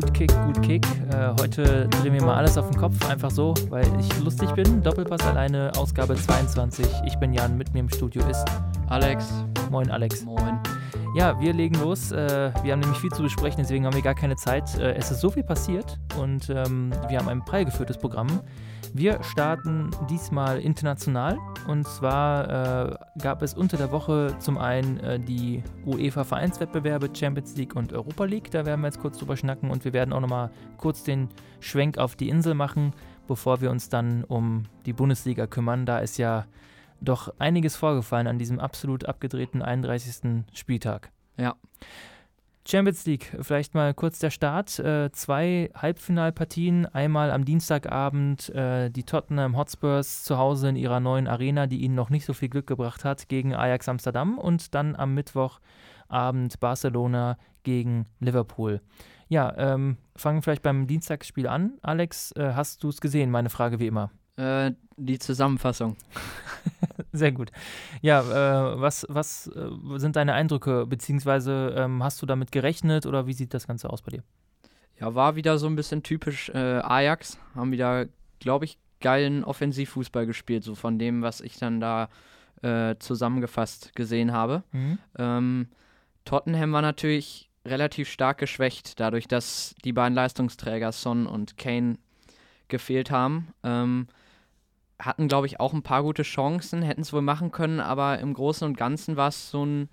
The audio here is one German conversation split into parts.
gut Kick, gut Kick. Äh, heute drehen wir mal alles auf den Kopf, einfach so, weil ich lustig bin. Doppelpass alleine, Ausgabe 22. Ich bin Jan, mit mir im Studio ist Alex. Moin, Alex. Moin. Ja, wir legen los. Äh, wir haben nämlich viel zu besprechen, deswegen haben wir gar keine Zeit. Äh, es ist so viel passiert und ähm, wir haben ein preilgeführtes Programm. Wir starten diesmal international und zwar äh, gab es unter der Woche zum einen die UEFA Vereinswettbewerbe Champions League und Europa League, da werden wir jetzt kurz drüber schnacken und wir werden auch nochmal kurz den Schwenk auf die Insel machen, bevor wir uns dann um die Bundesliga kümmern. Da ist ja doch einiges vorgefallen an diesem absolut abgedrehten 31. Spieltag. Ja. Champions League, vielleicht mal kurz der Start. Äh, zwei Halbfinalpartien, einmal am Dienstagabend äh, die Tottenham Hotspurs zu Hause in ihrer neuen Arena, die ihnen noch nicht so viel Glück gebracht hat, gegen Ajax Amsterdam und dann am Mittwochabend Barcelona gegen Liverpool. Ja, ähm, fangen vielleicht beim Dienstagsspiel an. Alex, äh, hast du es gesehen? Meine Frage wie immer. Äh, die Zusammenfassung. Sehr gut. Ja, äh, was, was äh, sind deine Eindrücke, beziehungsweise ähm, hast du damit gerechnet oder wie sieht das Ganze aus bei dir? Ja, war wieder so ein bisschen typisch äh, Ajax. Haben wieder, glaube ich, geilen Offensivfußball gespielt, so von dem, was ich dann da zusammengefasst gesehen habe. Mhm. Ähm, Tottenham war natürlich relativ stark geschwächt, dadurch, dass die beiden Leistungsträger Son und Kane gefehlt haben. Ähm, hatten, glaube ich, auch ein paar gute Chancen, hätten es wohl machen können, aber im Großen und Ganzen war es so ein,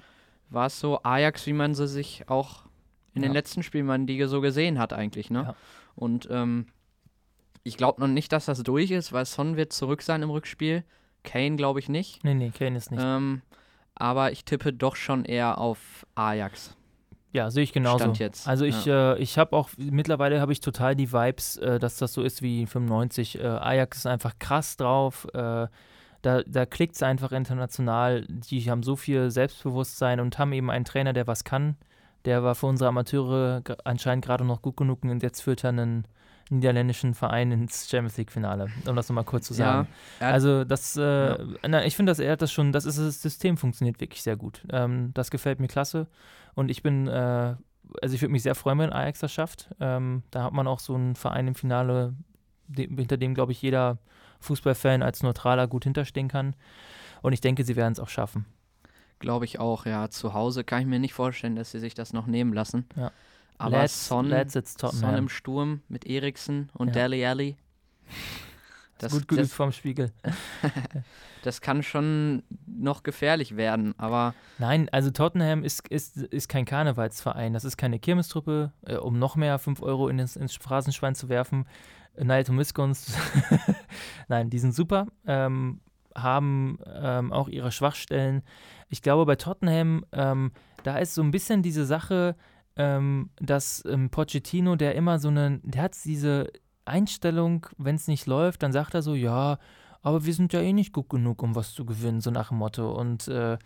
war es so Ajax, wie man sie sich auch in ja. den letzten Spielen man die so gesehen hat eigentlich, ne? Ja. Und ähm, ich glaube noch nicht, dass das durch ist, weil Son wird zurück sein im Rückspiel. Kane glaube ich nicht. Nee, nee, Kane ist nicht. Ähm, aber ich tippe doch schon eher auf Ajax. Ja, sehe ich genauso. Also ich, ja. äh, ich habe auch, mittlerweile habe ich total die Vibes, äh, dass das so ist wie 95. Äh, Ajax ist einfach krass drauf. Äh, da, da klickt es einfach international. Die haben so viel Selbstbewusstsein und haben eben einen Trainer, der was kann. Der war für unsere Amateure anscheinend gerade noch gut genug und jetzt führt er einen niederländischen Verein ins Champions League-Finale, um das nochmal kurz zu sagen. Ja, also das, äh, ja. na, ich finde, dass er hat das schon, das ist das System funktioniert wirklich sehr gut. Ähm, das gefällt mir klasse und ich bin, äh, also ich würde mich sehr freuen, wenn Ajax das schafft. Ähm, da hat man auch so einen Verein im Finale, de hinter dem, glaube ich, jeder Fußballfan als Neutraler gut hinterstehen kann. Und ich denke, sie werden es auch schaffen. Glaube ich auch, ja. Zu Hause kann ich mir nicht vorstellen, dass sie sich das noch nehmen lassen. Ja. Aber let's, Son, let's Son im Sturm mit Eriksen und ja. Deli Alli. Das, gut geübt vom Spiegel. das kann schon noch gefährlich werden, aber. Nein, also Tottenham ist, ist, ist kein Karnevalsverein. Das ist keine Kirmestruppe, äh, um noch mehr 5 Euro in ins, ins Phrasenschwein zu werfen. Naito Miskons. Nein, die sind super, ähm, haben ähm, auch ihre Schwachstellen. Ich glaube, bei Tottenham, ähm, da ist so ein bisschen diese Sache, ähm, dass ähm, Pochettino, der immer so eine, der hat diese Einstellung, wenn es nicht läuft, dann sagt er so, ja, aber wir sind ja eh nicht gut genug, um was zu gewinnen, so nach dem Motto. Und äh,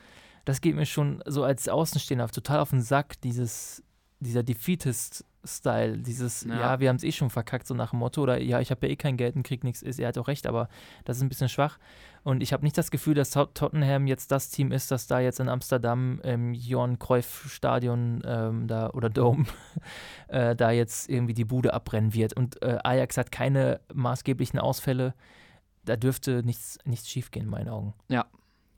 das geht mir schon so als Außenstehender total auf den Sack, dieses, dieser Defeatist Style, dieses, ja, ja wir haben es eh schon verkackt, so nach dem Motto, oder ja, ich habe ja eh kein Geld und krieg nichts, ist, er hat auch recht, aber das ist ein bisschen schwach. Und ich habe nicht das Gefühl, dass Tottenham jetzt das Team ist, das da jetzt in Amsterdam im Johan Cruyff Stadion ähm, da, oder Dome äh, da jetzt irgendwie die Bude abbrennen wird. Und äh, Ajax hat keine maßgeblichen Ausfälle. Da dürfte nichts, nichts schief gehen, in meinen Augen. Ja.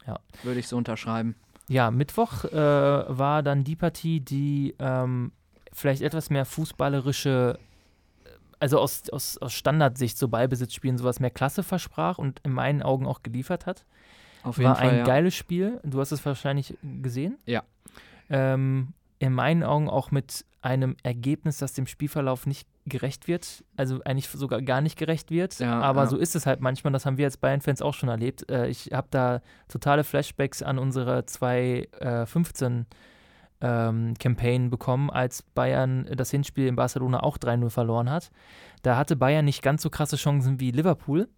ja. Würde ich so unterschreiben. Ja, Mittwoch äh, war dann die Partie, die ähm, vielleicht etwas mehr fußballerische, also aus, aus, aus Standardsicht so Ballbesitzspielen sowas mehr Klasse versprach und in meinen Augen auch geliefert hat. Auf jeden War Fall, ein ja. geiles Spiel. Du hast es wahrscheinlich gesehen. Ja. Ähm, in meinen Augen auch mit einem Ergebnis, das dem Spielverlauf nicht gerecht wird, also eigentlich sogar gar nicht gerecht wird. Ja, aber ja. so ist es halt manchmal, das haben wir als Bayern-Fans auch schon erlebt. Äh, ich habe da totale Flashbacks an unsere 2015 ähm, Campaign bekommen, als Bayern das Hinspiel in Barcelona auch 3-0 verloren hat. Da hatte Bayern nicht ganz so krasse Chancen wie Liverpool,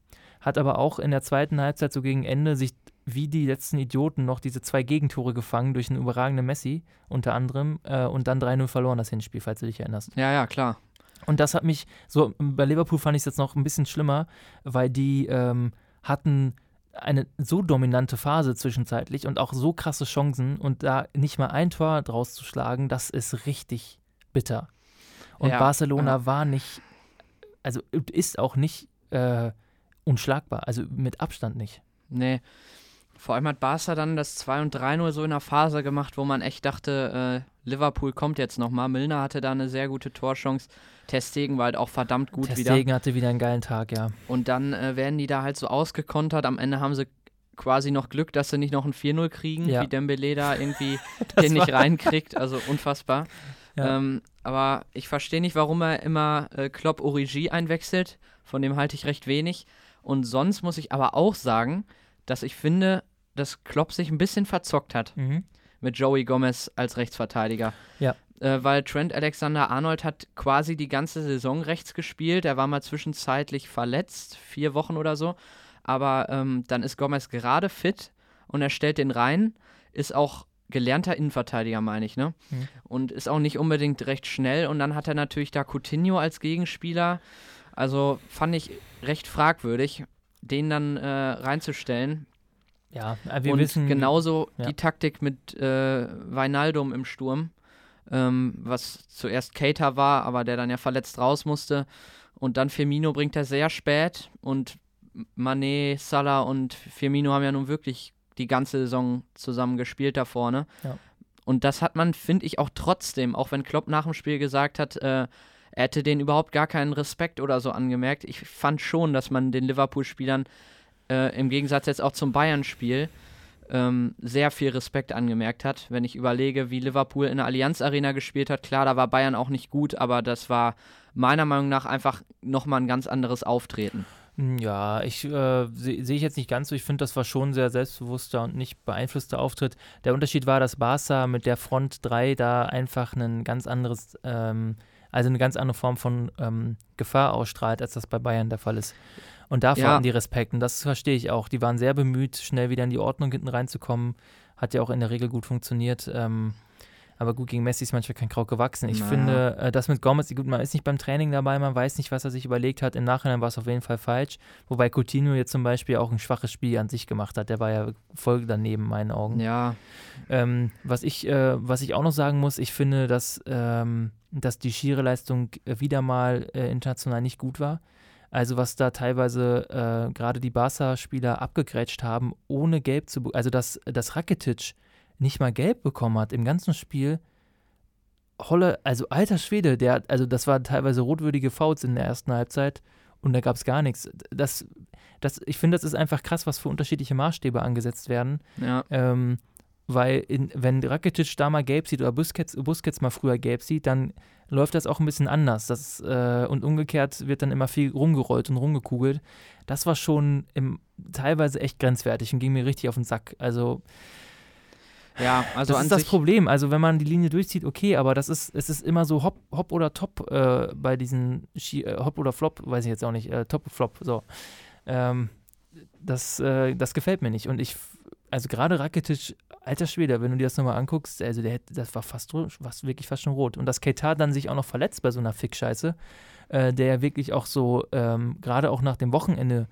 hat aber auch in der zweiten Halbzeit so gegen Ende sich wie die letzten Idioten noch diese zwei Gegentore gefangen durch einen überragenden Messi unter anderem äh, und dann 3-0 verloren das Hinspiel, falls du dich erinnerst. Ja, ja, klar. Und das hat mich, so bei Liverpool fand ich es jetzt noch ein bisschen schlimmer, weil die ähm, hatten eine so dominante Phase zwischenzeitlich und auch so krasse Chancen und da nicht mal ein Tor draus zu schlagen, das ist richtig bitter. Und Ja, Barcelona ja. war nicht, also ist auch nicht äh, unschlagbar, also mit Abstand nicht. Nee. Vor allem hat Barca dann das 2 und 3-0 so in einer Phase gemacht, wo man echt dachte, äh, Liverpool kommt jetzt nochmal. Milner hatte da eine sehr gute Torchance. Testegen war halt auch verdammt gut Ter wieder. Stegen hatte wieder einen geilen Tag, ja. Und dann äh, werden die da halt so ausgekontert. Am Ende haben sie quasi noch Glück, dass sie nicht noch ein 4-0 kriegen, Ja. wie Dembele da irgendwie den nicht reinkriegt. Also unfassbar. Ja. Ähm, aber ich verstehe nicht, warum er immer äh, Klopp Origi einwechselt. Von dem halte ich recht wenig. Und sonst muss ich aber auch sagen, dass ich finde, dass Klopp sich ein bisschen verzockt hat Mhm. mit Joey Gomez als Rechtsverteidiger. Ja. Äh, weil Trent Alexander-Arnold hat quasi die ganze Saison rechts gespielt. Er war mal zwischenzeitlich verletzt, vier Wochen oder so. Aber ähm, dann ist Gomez gerade fit und er stellt den rein. Ist auch gelernter Innenverteidiger, meine ich, ne? Mhm. Und ist auch nicht unbedingt recht schnell. Und dann hat er natürlich da Coutinho als Gegenspieler. Also fand ich recht fragwürdig, den dann äh, reinzustellen. Ja, äh, wir und wissen. genauso ja. die Taktik mit äh, Weinaldum im Sturm, ähm, was zuerst Keita war, aber der dann ja verletzt raus musste. Und dann Firmino bringt er sehr spät und Mané, Salah und Firmino haben ja nun wirklich die ganze Saison zusammen gespielt da vorne. Ja. Und das hat man, finde ich, auch trotzdem, auch wenn Klopp nach dem Spiel gesagt hat, äh, er hätte denen überhaupt gar keinen Respekt oder so angemerkt. Ich fand schon, dass man den Liverpool-Spielern äh, im Gegensatz jetzt auch zum Bayern-Spiel ähm, sehr viel Respekt angemerkt hat. Wenn ich überlege, wie Liverpool in der Allianz Arena gespielt hat, klar, da war Bayern auch nicht gut, aber das war meiner Meinung nach einfach nochmal ein ganz anderes Auftreten. Hm, Ja, ich äh, sehe seh ich jetzt nicht ganz so. Ich finde, das war schon ein sehr selbstbewusster und nicht beeinflusster Auftritt. Der Unterschied war, dass Barca mit der Front 3 da einfach ein ganz anderes, ähm, also eine ganz andere Form von ähm, Gefahr ausstrahlt, als das bei Bayern der Fall ist. Und dafür Ja. hatten die Respekt. Und das verstehe ich auch. Die waren sehr bemüht, schnell wieder in die Ordnung hinten reinzukommen. Hat ja auch in der Regel gut funktioniert. Ähm, aber gut, gegen Messi ist manchmal kein Kraut gewachsen. Ich Na. finde, äh, das mit Gomez, gut, man ist nicht beim Training dabei, man weiß nicht, was er sich überlegt hat. Im Nachhinein war es auf jeden Fall falsch. Wobei Coutinho jetzt zum Beispiel auch ein schwaches Spiel an sich gemacht hat. Der war ja voll daneben, in meinen Augen. Ja, Ähm, was, ich, äh, was ich auch noch sagen muss, ich finde, dass, ähm, dass die schiere Leistung wieder mal äh, international nicht gut war. Also was da teilweise äh, gerade die Barca-Spieler abgegrätscht haben, ohne gelb zu be- Also dass, dass Rakitic nicht mal gelb bekommen hat im ganzen Spiel. Holle, also alter Schwede, der, also das waren teilweise rotwürdige Fouls in der ersten Halbzeit und da gab es gar nichts. Das, das, ich finde, das ist einfach krass, was für unterschiedliche Maßstäbe angesetzt werden. ja. Ähm, weil in, wenn Rakitic da mal gelb sieht oder Busquets, Busquets mal früher gelb sieht, dann läuft das auch ein bisschen anders. Das, äh, und umgekehrt wird dann immer viel rumgerollt und rumgekugelt. Das war schon im, teilweise echt grenzwertig und ging mir richtig auf den Sack. Also, Ja, also das ist das Problem. Also wenn man die Linie durchzieht, okay, aber das ist, es ist immer so Hop, Hop oder Top äh, bei diesen Ski, äh, Hop oder Flop, weiß ich jetzt auch nicht, äh, Top Flop, so. Ähm, das, äh, das gefällt mir nicht. Und ich, also gerade Rakitic, alter Schwede, wenn du dir das nochmal anguckst, also der, das war fast, fast wirklich fast schon rot. Und dass Keita dann sich auch noch verletzt bei so einer Fick-Scheiße, äh, der ja wirklich auch so, ähm, gerade auch nach dem Wochenende,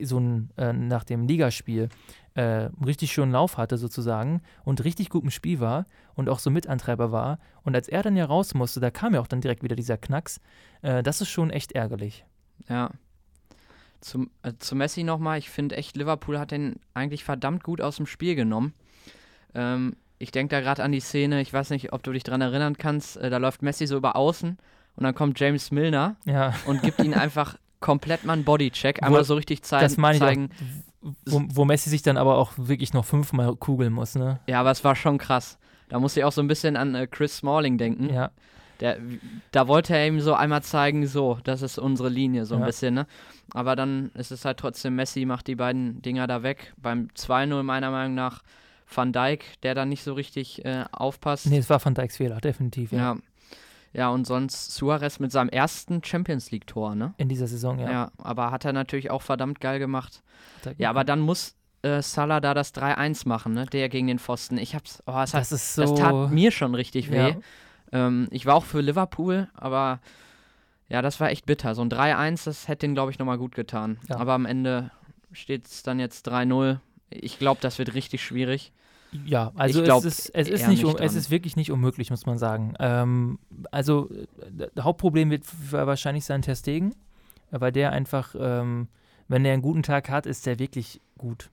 so ein, äh, nach dem Ligaspiel, äh, richtig schönen Lauf hatte sozusagen und richtig gut im Spiel war und auch so Mitantreiber war. Und als er dann ja raus musste, da kam ja auch dann direkt wieder dieser Knacks. Äh, das ist schon echt ärgerlich. ja. Zum, äh, zu Messi nochmal, ich finde echt, Liverpool hat den eigentlich verdammt gut aus dem Spiel genommen. Ähm, ich denke da gerade an die Szene, ich weiß nicht, ob du dich dran erinnern kannst, äh, da läuft Messi so über außen und dann kommt James Milner Ja, und gibt ihn einfach komplett mal einen Bodycheck, Wo- einmal so richtig zeigen. das meine ich zeigen. auch. Wo, wo Messi sich dann aber auch wirklich noch fünfmal kugeln muss, ne? Ja, aber es war schon krass. Da musste ich auch so ein bisschen an äh, Chris Smalling denken. Ja, Der, da wollte er ihm so einmal zeigen, so, das ist unsere Linie, so ein Ja. bisschen, ne? Aber dann ist es halt trotzdem, Messi macht die beiden Dinger da weg. Beim 2-0 meiner Meinung nach Van Dijk, der dann nicht so richtig äh, aufpasst. nee, es war Van Dijks Fehler, definitiv, ja. ja. ja. und sonst Suarez mit seinem ersten Champions League-Tor, ne? In dieser Saison, ja. Ja. aber hat er natürlich auch verdammt geil gemacht. Hat Ja, aber dann muss äh, Salah da das 3-1 machen, ne? Der gegen den Pfosten. Ich hab's, oh, hat das ist so. das tat mir schon richtig weh. ja. Ähm, ich war auch für Liverpool, aber ja, das war echt bitter. So ein 3-1, das hätte ihn, glaube ich, nochmal gut getan. Ja. Aber am Ende steht es dann jetzt 3-0. Ich glaube, das wird richtig schwierig. Ja, also glaub, es, ist, es, ist nicht, nicht es ist wirklich nicht unmöglich, muss man sagen. Ähm, also das Hauptproblem wird wahrscheinlich sein Testegen, weil der einfach, ähm, wenn er einen guten Tag hat, ist der wirklich gut.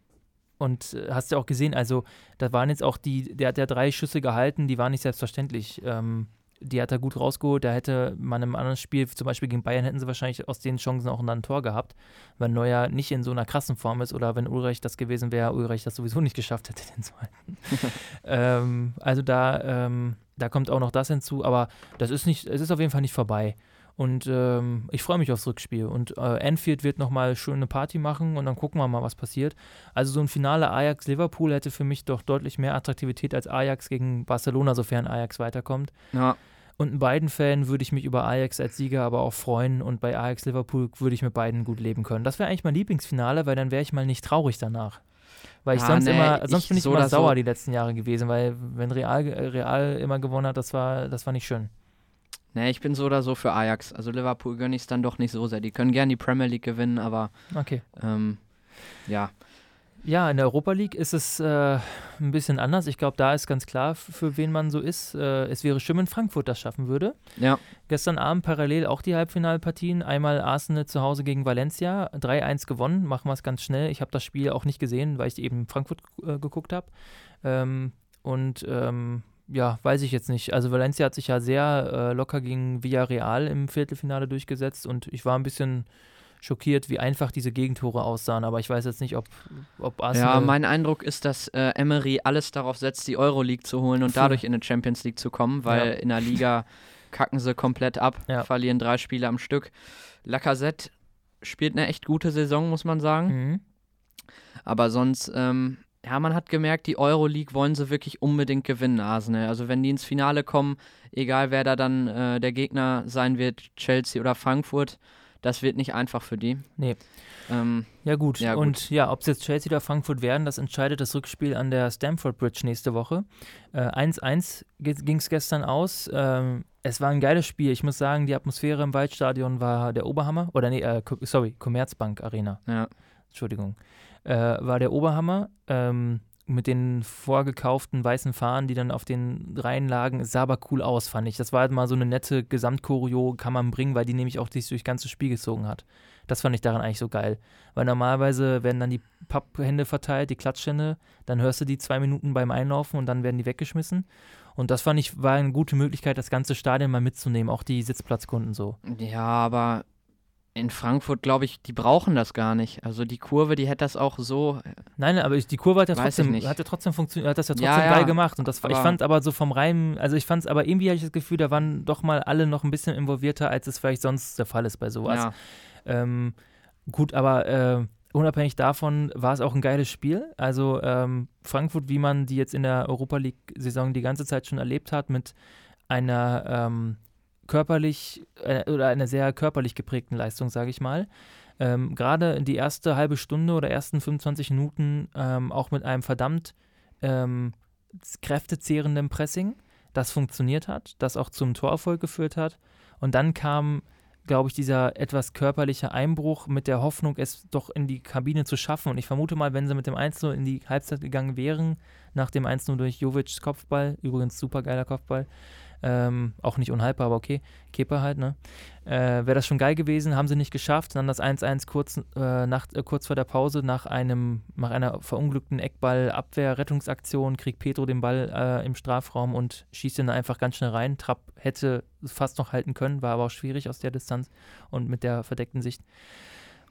Und äh, hast du ja auch gesehen, also da waren jetzt auch die, der hat ja drei Schüsse gehalten, die waren nicht selbstverständlich. Ähm, die hat er gut rausgeholt. Da hätte man im anderen Spiel, zum Beispiel gegen Bayern, hätten sie wahrscheinlich aus den Chancen auch ein Tor gehabt, weil Neuer nicht in so einer krassen Form ist oder wenn Ulreich das gewesen wäre, Ulreich das sowieso nicht geschafft hätte, den zu halten. ähm, also da, ähm, da kommt auch noch das hinzu, aber das ist nicht, es ist auf jeden Fall nicht vorbei. Und ähm, ich freue mich aufs Rückspiel. Und äh, Anfield wird nochmal schön eine Party machen und dann gucken wir mal, was passiert. Also so ein Finale Ajax-Liverpool hätte für mich doch deutlich mehr Attraktivität als Ajax gegen Barcelona, sofern Ajax weiterkommt. Ja. Und in beiden Fällen würde ich mich über Ajax als Sieger aber auch freuen und bei Ajax Liverpool würde ich mit beiden gut leben können. Das wäre eigentlich mein Lieblingsfinale, weil dann wäre ich mal nicht traurig danach. Weil ich ah, sonst nee, immer, sonst ich bin ich so immer sauer so. die letzten Jahre gewesen, weil wenn Real, Real immer gewonnen hat, das war, das war nicht schön. Nee, ich bin so oder so für Ajax. Also Liverpool gönne ich es dann doch nicht so sehr. Die können gerne die Premier League gewinnen, aber okay. Ähm, ja. Ja, in der Europa League ist es äh, ein bisschen anders. Ich glaube, da ist ganz klar, für wen man so ist. Äh, es wäre schön, wenn Frankfurt das schaffen würde. Ja. Gestern Abend parallel auch die Halbfinalpartien. Einmal Arsenal zu Hause gegen Valencia, 3-1 gewonnen. Machen wir es ganz schnell. Ich habe das Spiel auch nicht gesehen, weil ich eben Frankfurt äh, geguckt habe. Ähm, und ähm, ja, weiß ich jetzt nicht. Also Valencia hat sich ja sehr äh, locker gegen Villarreal im Viertelfinale durchgesetzt und ich war ein bisschen schockiert, wie einfach diese Gegentore aussahen. Aber ich weiß jetzt nicht, ob, ob Arsenal. Ja, mein Eindruck ist, dass äh, Emery alles darauf setzt, die Euroleague zu holen und dadurch in die Champions League zu kommen, weil ja. in der Liga kacken sie komplett ab, ja. verlieren drei Spiele am Stück. Lacazette spielt eine echt gute Saison, muss man sagen. Mhm. Aber sonst, ähm, ja, man hat gemerkt, die Euroleague wollen sie wirklich unbedingt gewinnen, Arsenal. Also wenn die ins Finale kommen, egal wer da dann äh, der Gegner sein wird, Chelsea oder Frankfurt, das wird nicht einfach für die. Nee. Ähm, ja, gut. ja, gut. Und ja, ob es jetzt Chelsea oder Frankfurt werden, das entscheidet das Rückspiel an der Stamford Bridge nächste Woche. 1-1 äh, ging es gestern aus. Ähm, es war ein geiles Spiel. Ich muss sagen, die Atmosphäre im Waldstadion war der Oberhammer. Oder nee, äh, sorry, Commerzbank Arena. Ja. Entschuldigung äh, war der Oberhammer. Ähm, mit den vorgekauften weißen Fahnen, die dann auf den Reihen lagen, sah aber cool aus, fand ich. Das war halt mal so eine nette Gesamtchoreo, kann man bringen, weil die nämlich auch sich durch ganze Spiel gezogen hat. Das fand ich daran eigentlich so geil. Weil normalerweise werden dann die Papphände verteilt, die Klatschhände, dann hörst du die zwei Minuten beim Einlaufen und dann werden die weggeschmissen. Und das fand ich, war eine gute Möglichkeit, das ganze Stadion mal mitzunehmen, auch die Sitzplatzkunden so. Ja, aber in Frankfurt, glaube ich, die brauchen das gar nicht. Also die Kurve, die hätte das auch so. Äh, Nein, aber die Kurve hat ja trotzdem, hat ja trotzdem funktioniert, hat das ja trotzdem ja, geil ja. gemacht. Und das, ich fand aber so vom Reim, also ich fand es aber irgendwie hatte ich das Gefühl, da waren doch mal alle noch ein bisschen involvierter, als es vielleicht sonst der Fall ist bei sowas. Ja. Ähm, gut, aber äh, unabhängig davon war es auch ein geiles Spiel. Also ähm, Frankfurt, wie man die jetzt in der Europa League-Saison die ganze Zeit schon erlebt hat, mit einer ähm, körperlich äh, oder einer sehr körperlich geprägten Leistung, sage ich mal. Ähm, Gerade die erste halbe Stunde oder ersten 25 Minuten ähm, auch mit einem verdammt ähm, kräftezehrenden Pressing, das funktioniert hat, das auch zum Torerfolg geführt hat. Und dann kam, glaube ich, dieser etwas körperliche Einbruch mit der Hoffnung, es doch in die Kabine zu schaffen. Und ich vermute mal, wenn sie mit dem 1-0 in die Halbzeit gegangen wären, nach dem 1-0 durch Jovic's Kopfball, übrigens super geiler Kopfball, ähm, auch nicht unhaltbar, aber okay. Kepa halt, ne? Äh, Wäre das schon geil gewesen, haben sie nicht geschafft. Dann das 1-1 kurz, äh, äh, kurz vor der Pause nach, einem, nach einer verunglückten Eckball-Abwehr-Rettungsaktion kriegt Pedro den Ball äh, im Strafraum und schießt ihn einfach ganz schnell rein. Trapp hätte fast noch halten können, war aber auch schwierig aus der Distanz und mit der verdeckten Sicht.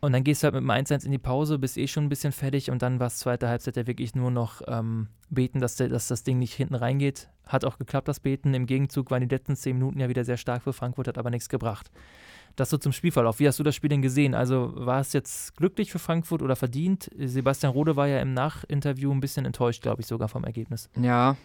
Und dann gehst du halt mit dem 1-1 in die Pause, bist eh schon ein bisschen fertig und dann war es zweite Halbzeit ja wirklich nur noch ähm, beten, dass, der, dass das Ding nicht hinten reingeht. Hat auch geklappt, das Beten. Im Gegenzug waren die letzten zehn Minuten ja wieder sehr stark für Frankfurt, hat aber nichts gebracht. Das so zum Spielverlauf. Wie hast du das Spiel denn gesehen? Also war es jetzt glücklich für Frankfurt oder verdient? Sebastian Rode war ja im Nachinterview ein bisschen enttäuscht, glaube ich, sogar vom Ergebnis. Ja,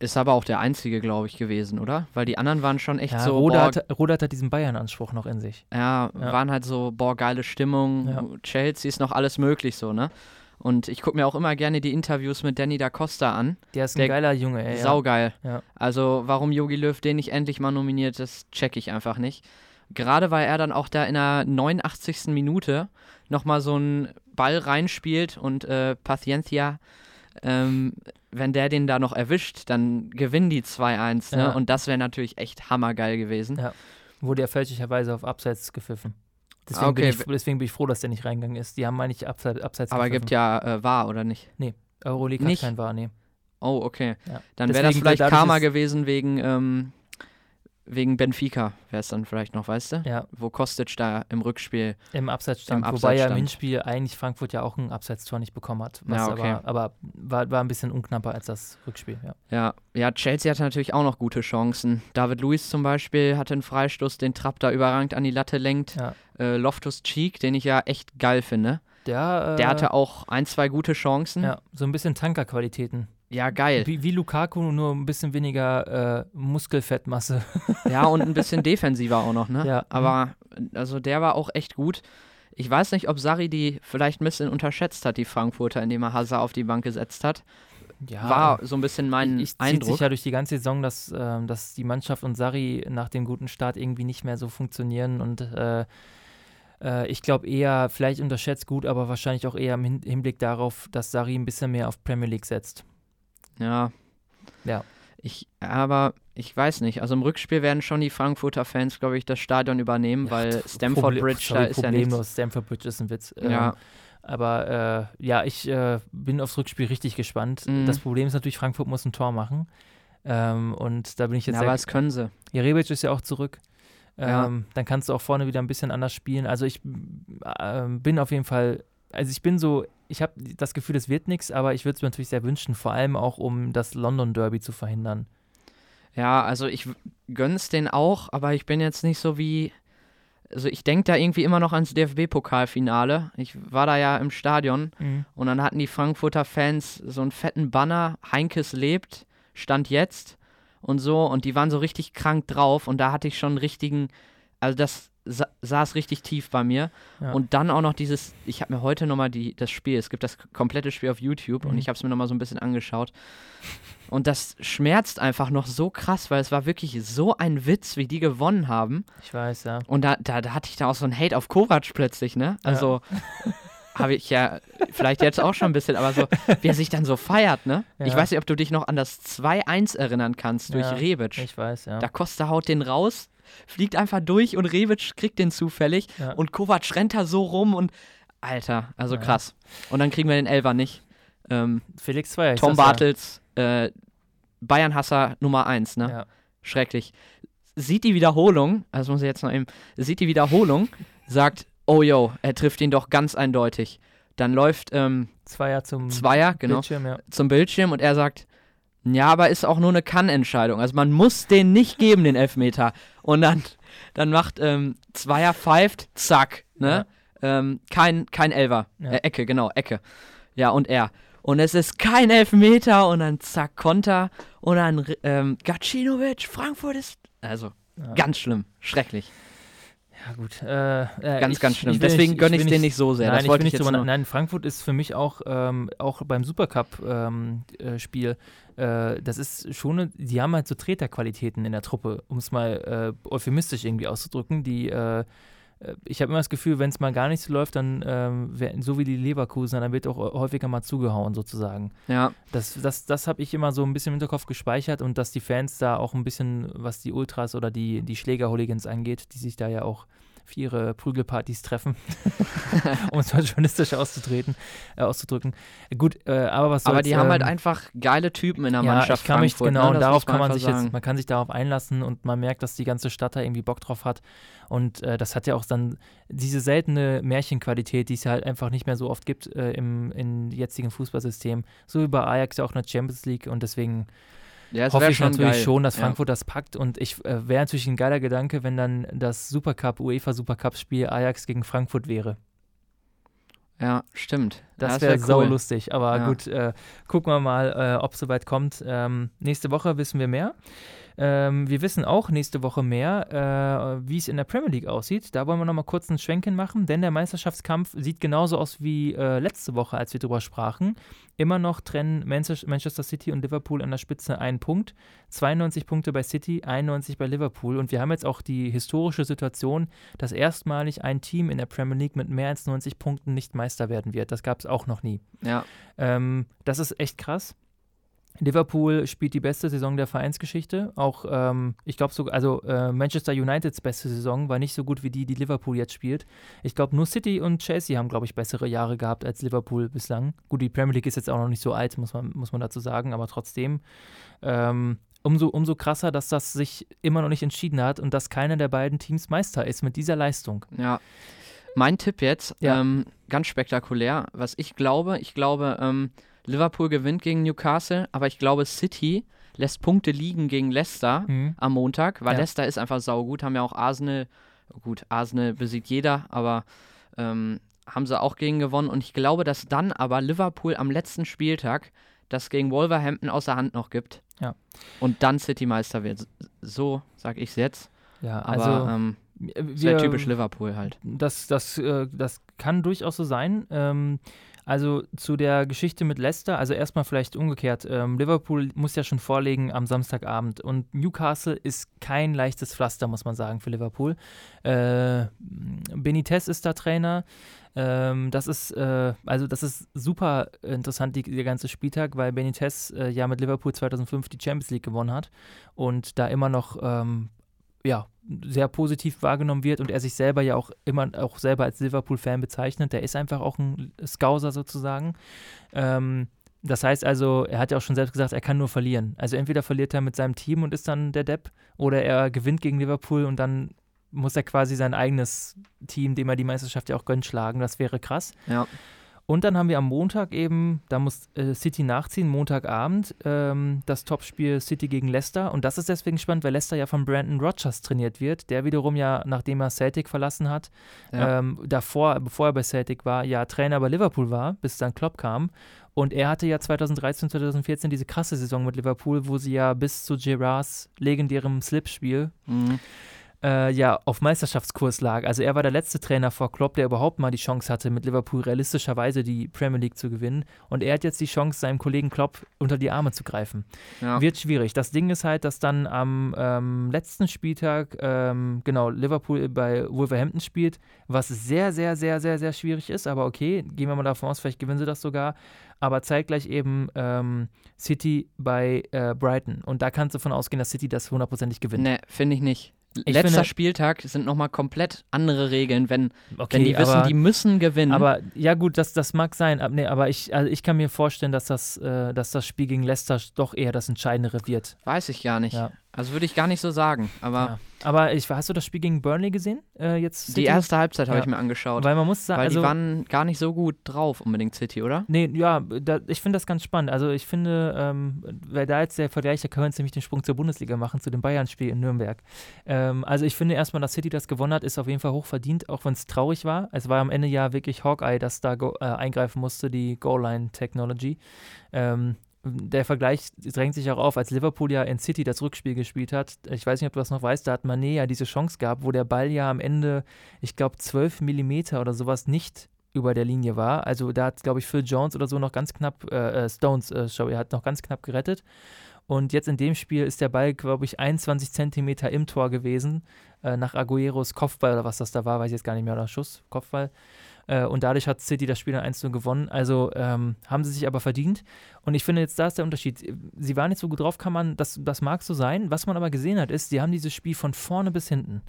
ist aber auch der einzige, glaube ich, gewesen, oder? Weil die anderen waren schon echt ja, so. Roda, hat, Roda hat diesen Bayern-Anspruch noch in sich. Ja, ja, waren halt so, boah, geile Stimmung. Ja. Chelsea ist noch alles möglich so, ne? Und ich gucke mir auch immer gerne die Interviews mit Danny da Costa an. Der ist ein der, geiler Junge, ey. Saugeil. Ja. Also, warum Yogi Löw den nicht endlich mal nominiert, das check ich einfach nicht. Gerade weil er dann auch da in der 89. Minute nochmal so einen Ball reinspielt und äh, Paciencia ähm, wenn der den da noch erwischt, dann gewinnen die 2-1. Ne? Ja. Und das wäre natürlich echt hammergeil gewesen. Ja. Wurde ja fälschlicherweise auf Abseits gepfiffen. Deswegen, Ah, okay. bin ich, deswegen bin ich froh, dass der nicht reingegangen ist. Die haben, meine ich, Abseits, Abseits Aber gepfiffen. gibt ja äh, war oder nicht? Euroleague nicht. hat kein War, nee. Oh, okay. Ja. Dann wäre das vielleicht Karma gewesen wegen, ähm, wegen Benfica, wäre es dann vielleicht noch, weißt du? Ja, Wo Kostic da im Rückspiel. im Abseits stand. Im Wobei ja im. Hinspiel eigentlich Frankfurt ja auch ein Abseitstor nicht bekommen hat. Ja, okay. aber, aber war, war ein bisschen unknapper als das Rückspiel, ja. Ja, ja, Chelsea hatte natürlich auch noch gute Chancen. David Luiz zum Beispiel hatte einen Freistoß, den Trapp da überragend an die Latte lenkt. Ja. Äh, Loftus Cheek, den ich ja echt geil finde. Der, äh, Der hatte auch ein, zwei gute Chancen. ja, so ein bisschen Tankerqualitäten. Ja, geil. Wie, wie Lukaku, nur ein bisschen weniger äh, Muskelfettmasse. Ja, und ein bisschen defensiver auch noch, ne? Ja. Aber also der war auch echt gut. Ich weiß nicht, ob Sari die vielleicht ein bisschen unterschätzt hat, die Frankfurter, indem er Hazard auf die Bank gesetzt hat. Ja, War so ein bisschen mein ich, ich Eindruck. sich ja durch die ganze Saison, dass, ähm, dass die Mannschaft und Sari nach dem guten Start irgendwie nicht mehr so funktionieren und äh, äh, ich glaube eher, vielleicht unterschätzt gut, aber wahrscheinlich auch eher im Hin Hinblick darauf, dass Sari ein bisschen mehr auf Premier League setzt. Ja. Ja. Ich, aber ich weiß nicht. Also im Rückspiel werden schon die Frankfurter Fans, glaube ich, das Stadion übernehmen, Ja, weil Stamford Problem- Bridge, sorry, da ist ja nichts. problemlos. Stamford Bridge ist ein Witz. Ähm, Ja. Aber äh, ja, ich äh, bin aufs Rückspiel richtig gespannt. Mhm. Das Problem ist natürlich, Frankfurt muss ein Tor machen. Ähm, und da bin ich jetzt Ja, aber das können sie. Ja, Rebic ist ja auch zurück. Ja. Ähm, Dann kannst du auch vorne wieder ein bisschen anders spielen. Also ich ähm, bin auf jeden Fall, also ich bin so, ich habe das Gefühl, es wird nichts, aber ich würde es mir natürlich sehr wünschen, vor allem auch, um das London Derby zu verhindern. Ja, also ich w- gönn's den auch, aber ich bin jetzt nicht so wie. Also ich denke da irgendwie immer noch ans DFB-Pokalfinale. Ich war da ja im Stadion und dann hatten die Frankfurter Fans so einen fetten Banner, Heinkes lebt, stand jetzt und so und die waren so richtig krank drauf und da hatte ich schon einen richtigen, also das sa saß richtig tief bei mir Ja. und dann auch noch dieses, ich habe mir heute nochmal das Spiel, es gibt das komplette Spiel auf YouTube und Mhm. ich habe es mir nochmal so ein bisschen angeschaut und das schmerzt einfach noch so krass, weil es war wirklich so ein Witz, wie die gewonnen haben Ich weiß, ja. und da, da, da hatte ich da auch so einen Hate auf Kovac plötzlich, ne? Also habe ich ja vielleicht jetzt auch schon ein bisschen, aber so, wie er sich dann so feiert, ne? Ich Ja. weiß nicht, ob du dich noch an das 2-1 erinnern kannst durch Ja, Rebic. Ich weiß, ja. Da Costa haut den raus, fliegt einfach durch und Rebic kriegt den zufällig Ja. und Kovac rennt da so rum und Alter, also Ja. krass. Und dann kriegen wir den Elfer nicht. Ähm, Felix Zweier. Tom Bartels, äh, Bayern-Hasser Nummer 1, ne? Ja. ja. schrecklich. Sieht die Wiederholung, also muss ich jetzt noch eben, sieht die Wiederholung, sagt, oh yo, er trifft ihn doch ganz eindeutig. Dann läuft ähm, Zweier zum Zweier, genau, Bildschirm, ja. zum Bildschirm und er sagt, ja, aber ist auch nur eine Kann-Entscheidung. Also man muss den nicht geben, den Elfmeter. Und dann, dann macht ähm, Zweier pfeift, zack, ne? Ähm, kein, kein Elfer. Ja. Äh, Ecke, genau, Ecke. Ja, und er. Und es ist kein Elfmeter und dann zack, Konter und dann ähm, Gacinovic, Frankfurt ist. Also, Ja. ganz schlimm, schrecklich. Ja, gut. Äh, äh, Ganz, ich, ganz schlimm. ich Deswegen gönne ich es denen nicht so sehr. Nein, das ich ich nicht jetzt nur. nein, Frankfurt ist für mich auch, ähm, auch beim Supercup-Spiel, ähm, äh, Spiel, äh, das ist schon, eine, die haben halt so Treterqualitäten in der Truppe, um es mal äh, euphemistisch irgendwie auszudrücken, die, äh, äh, ich habe immer das Gefühl, wenn es mal gar nicht so läuft, dann, ähm, so wie die Leverkusen, dann wird auch häufiger mal zugehauen sozusagen. Ja, Das, das, das habe ich immer so ein bisschen im Hinterkopf gespeichert und dass die Fans da auch ein bisschen, was die Ultras oder die, die Schläger-Hooligans angeht, die sich da ja auch für ihre Prügelpartys treffen, um es mal journalistisch auszutreten, äh, auszudrücken. Gut, äh, aber was soll's, aber die haben halt ähm, einfach geile Typen in der ja, Mannschaft. ich kann mich, genau, ne? und darauf kann man sich sagen. jetzt, man kann sich darauf einlassen und man merkt, dass die ganze Stadt da irgendwie Bock drauf hat. Und äh, das hat ja auch dann diese seltene Märchenqualität, die es ja halt einfach nicht mehr so oft gibt äh, im, im jetzigen Fußballsystem. So wie bei Ajax ja auch in der Champions League und deswegen Ja, hoffe ich natürlich geil. schon, dass Ja. Frankfurt das packt und ich äh, wäre natürlich ein geiler Gedanke, wenn dann das Supercup, UEFA Supercup Spiel Ajax gegen Frankfurt wäre. Ja, stimmt. Das Ja, wäre wär sau cool. lustig. Aber Ja. gut, äh, gucken wir mal, äh, ob es soweit kommt. Ähm, nächste Woche wissen wir mehr. Ähm, wir wissen auch nächste Woche mehr, äh, wie es in der Premier League aussieht. Da wollen wir nochmal kurz ein Schwenken machen, denn der Meisterschaftskampf sieht genauso aus wie äh, letzte Woche, als wir drüber sprachen. Immer noch trennen Manchester Manchester City und Liverpool an der Spitze einen Punkt. 92 Punkte bei City, 91 bei Liverpool. Und wir haben jetzt auch die historische Situation, dass erstmalig ein Team in der Premier League mit mehr als 90 Punkten nicht Meister werden wird. Das gab es auch noch nie. Ja, Ähm, das ist echt krass. Liverpool spielt die beste Saison der Vereinsgeschichte. Auch, ähm, ich glaube, so, also äh, Manchester Uniteds beste Saison war nicht so gut wie die, die Liverpool jetzt spielt. Ich glaube, nur City und Chelsea haben, glaube ich, bessere Jahre gehabt als Liverpool bislang. Gut, die Premier League ist jetzt auch noch nicht so alt, muss man, muss man dazu sagen, aber trotzdem. Ähm, umso, umso krasser, dass das sich immer noch nicht entschieden hat und dass keiner der beiden Teams Meister ist mit dieser Leistung. Ja. Mein Tipp jetzt, ja. ähm, ganz spektakulär, was ich glaube, ich glaube, ähm, Liverpool gewinnt gegen Newcastle, aber ich glaube, City lässt Punkte liegen gegen Leicester mhm. am Montag, weil ja. Leicester ist einfach saugut, haben ja auch Arsenal, gut, Arsenal besiegt jeder, aber ähm, haben sie auch gegen gewonnen und ich glaube, dass dann aber Liverpool am letzten Spieltag das gegen Wolverhampton außer Hand noch gibt. Ja. Und dann City Meister wird. So sag ich es jetzt. Ja, aber also, ähm, sehr typisch Liverpool halt. Das, das, äh, das kann durchaus so sein. Ähm, also zu der Geschichte mit Leicester, also erstmal vielleicht umgekehrt. Ähm, Liverpool muss ja schon vorlegen am Samstagabend und Newcastle ist kein leichtes Pflaster, muss man sagen, für Liverpool. Äh, Benitez ist da Trainer. Ähm, das ist äh, also das ist super interessant, die, der ganze Spieltag, weil Benitez äh, ja mit Liverpool 2005 die Champions League gewonnen hat und da immer noch ähm, ja, sehr positiv wahrgenommen wird und er sich selber ja auch immer auch selber als Liverpool-Fan bezeichnet. Der ist einfach auch ein Scouser sozusagen. Ähm, das heißt also, er hat ja auch schon selbst gesagt, er kann nur verlieren. Also entweder verliert er mit seinem Team und ist dann der Depp oder er gewinnt gegen Liverpool und dann muss er quasi sein eigenes Team, dem er die Meisterschaft ja auch gönnt, schlagen. Das wäre krass. Ja. Und dann haben wir am Montag eben, da muss äh, City nachziehen, Montagabend, ähm, das Topspiel City gegen Leicester. Und das ist deswegen spannend, weil Leicester ja von Brandon Rogers trainiert wird, der wiederum ja, nachdem er Celtic verlassen hat, ja. ähm, davor, bevor er bei Celtic war, ja Trainer bei Liverpool war, bis dann Klopp kam. Und er hatte ja 2013, 2014 diese krasse Saison mit Liverpool, wo sie ja bis zu Gerards legendärem Slip-Spiel mhm äh, ja auf Meisterschaftskurs lag. Also er war der letzte Trainer vor Klopp, der überhaupt mal die Chance hatte, mit Liverpool realistischerweise die Premier League zu gewinnen. Und er hat jetzt die Chance, seinem Kollegen Klopp unter die Arme zu greifen. Ja. Wird schwierig. Das Ding ist halt, dass dann am ähm, letzten Spieltag, ähm, genau, Liverpool bei Wolverhampton spielt, was sehr, sehr, sehr, sehr, sehr schwierig ist. Aber okay, gehen wir mal davon aus, vielleicht gewinnen sie das sogar aber zeitgleich eben ähm, City bei äh, Brighton. Und da kannst du davon ausgehen, dass City das hundertprozentig gewinnt. Nee, finde ich nicht. Ich Letzter finde, Spieltag sind nochmal komplett andere Regeln, wenn, okay, wenn die wissen, aber, die müssen gewinnen. Aber ja gut, das, das mag sein, aber, nee, aber ich, also ich kann mir vorstellen, dass das, äh, dass das Spiel gegen Leicester doch eher das Entscheidendere wird. Weiß ich gar nicht. Ja. Also würde ich gar nicht so sagen, aber. Ja. Aber ich, hast du das Spiel gegen Burnley gesehen? Äh, jetzt City? Die erste Halbzeit habe ja. ich mir angeschaut. Weil man muss sagen, weil also, die waren gar nicht so gut drauf, unbedingt City, oder? Nee, ja, da, ich finde das ganz spannend. Also ich finde, ähm, weil da jetzt der Vergleich, da können wir jetzt nämlich den Sprung zur Bundesliga machen, zu dem Bayern-Spiel in Nürnberg. Ähm, also ich finde erstmal, dass City das gewonnen hat, ist auf jeden Fall hoch verdient, auch wenn es traurig war. Es war am Ende ja wirklich Hawkeye, das da äh, eingreifen musste, die Goal-Line-Technology. Ähm, der Vergleich drängt sich auch auf, als Liverpool ja in City das Rückspiel gespielt hat. Ich weiß nicht, ob du das noch weißt, da hat Mané ja diese Chance gehabt, wo der Ball ja am Ende, ich glaube, 12 Millimeter oder sowas nicht über der Linie war. Also da hat, glaube ich, Phil Jones oder so noch ganz knapp, äh, äh Stones, äh, sorry, hat noch ganz knapp gerettet. Und jetzt in dem Spiel ist der Ball, glaube ich, 21 Zentimeter im Tor gewesen, äh, nach Agueros Kopfball oder was das da war, weiß ich jetzt gar nicht mehr, oder Schuss, Kopfball. Äh, und dadurch hat City das Spiel dann 1 gewonnen. Also ähm, haben sie sich aber verdient. Und ich finde, jetzt da ist der Unterschied. Sie waren nicht so gut drauf, kann man, das, das mag so sein. Was man aber gesehen hat, ist, sie haben dieses Spiel von vorne bis hinten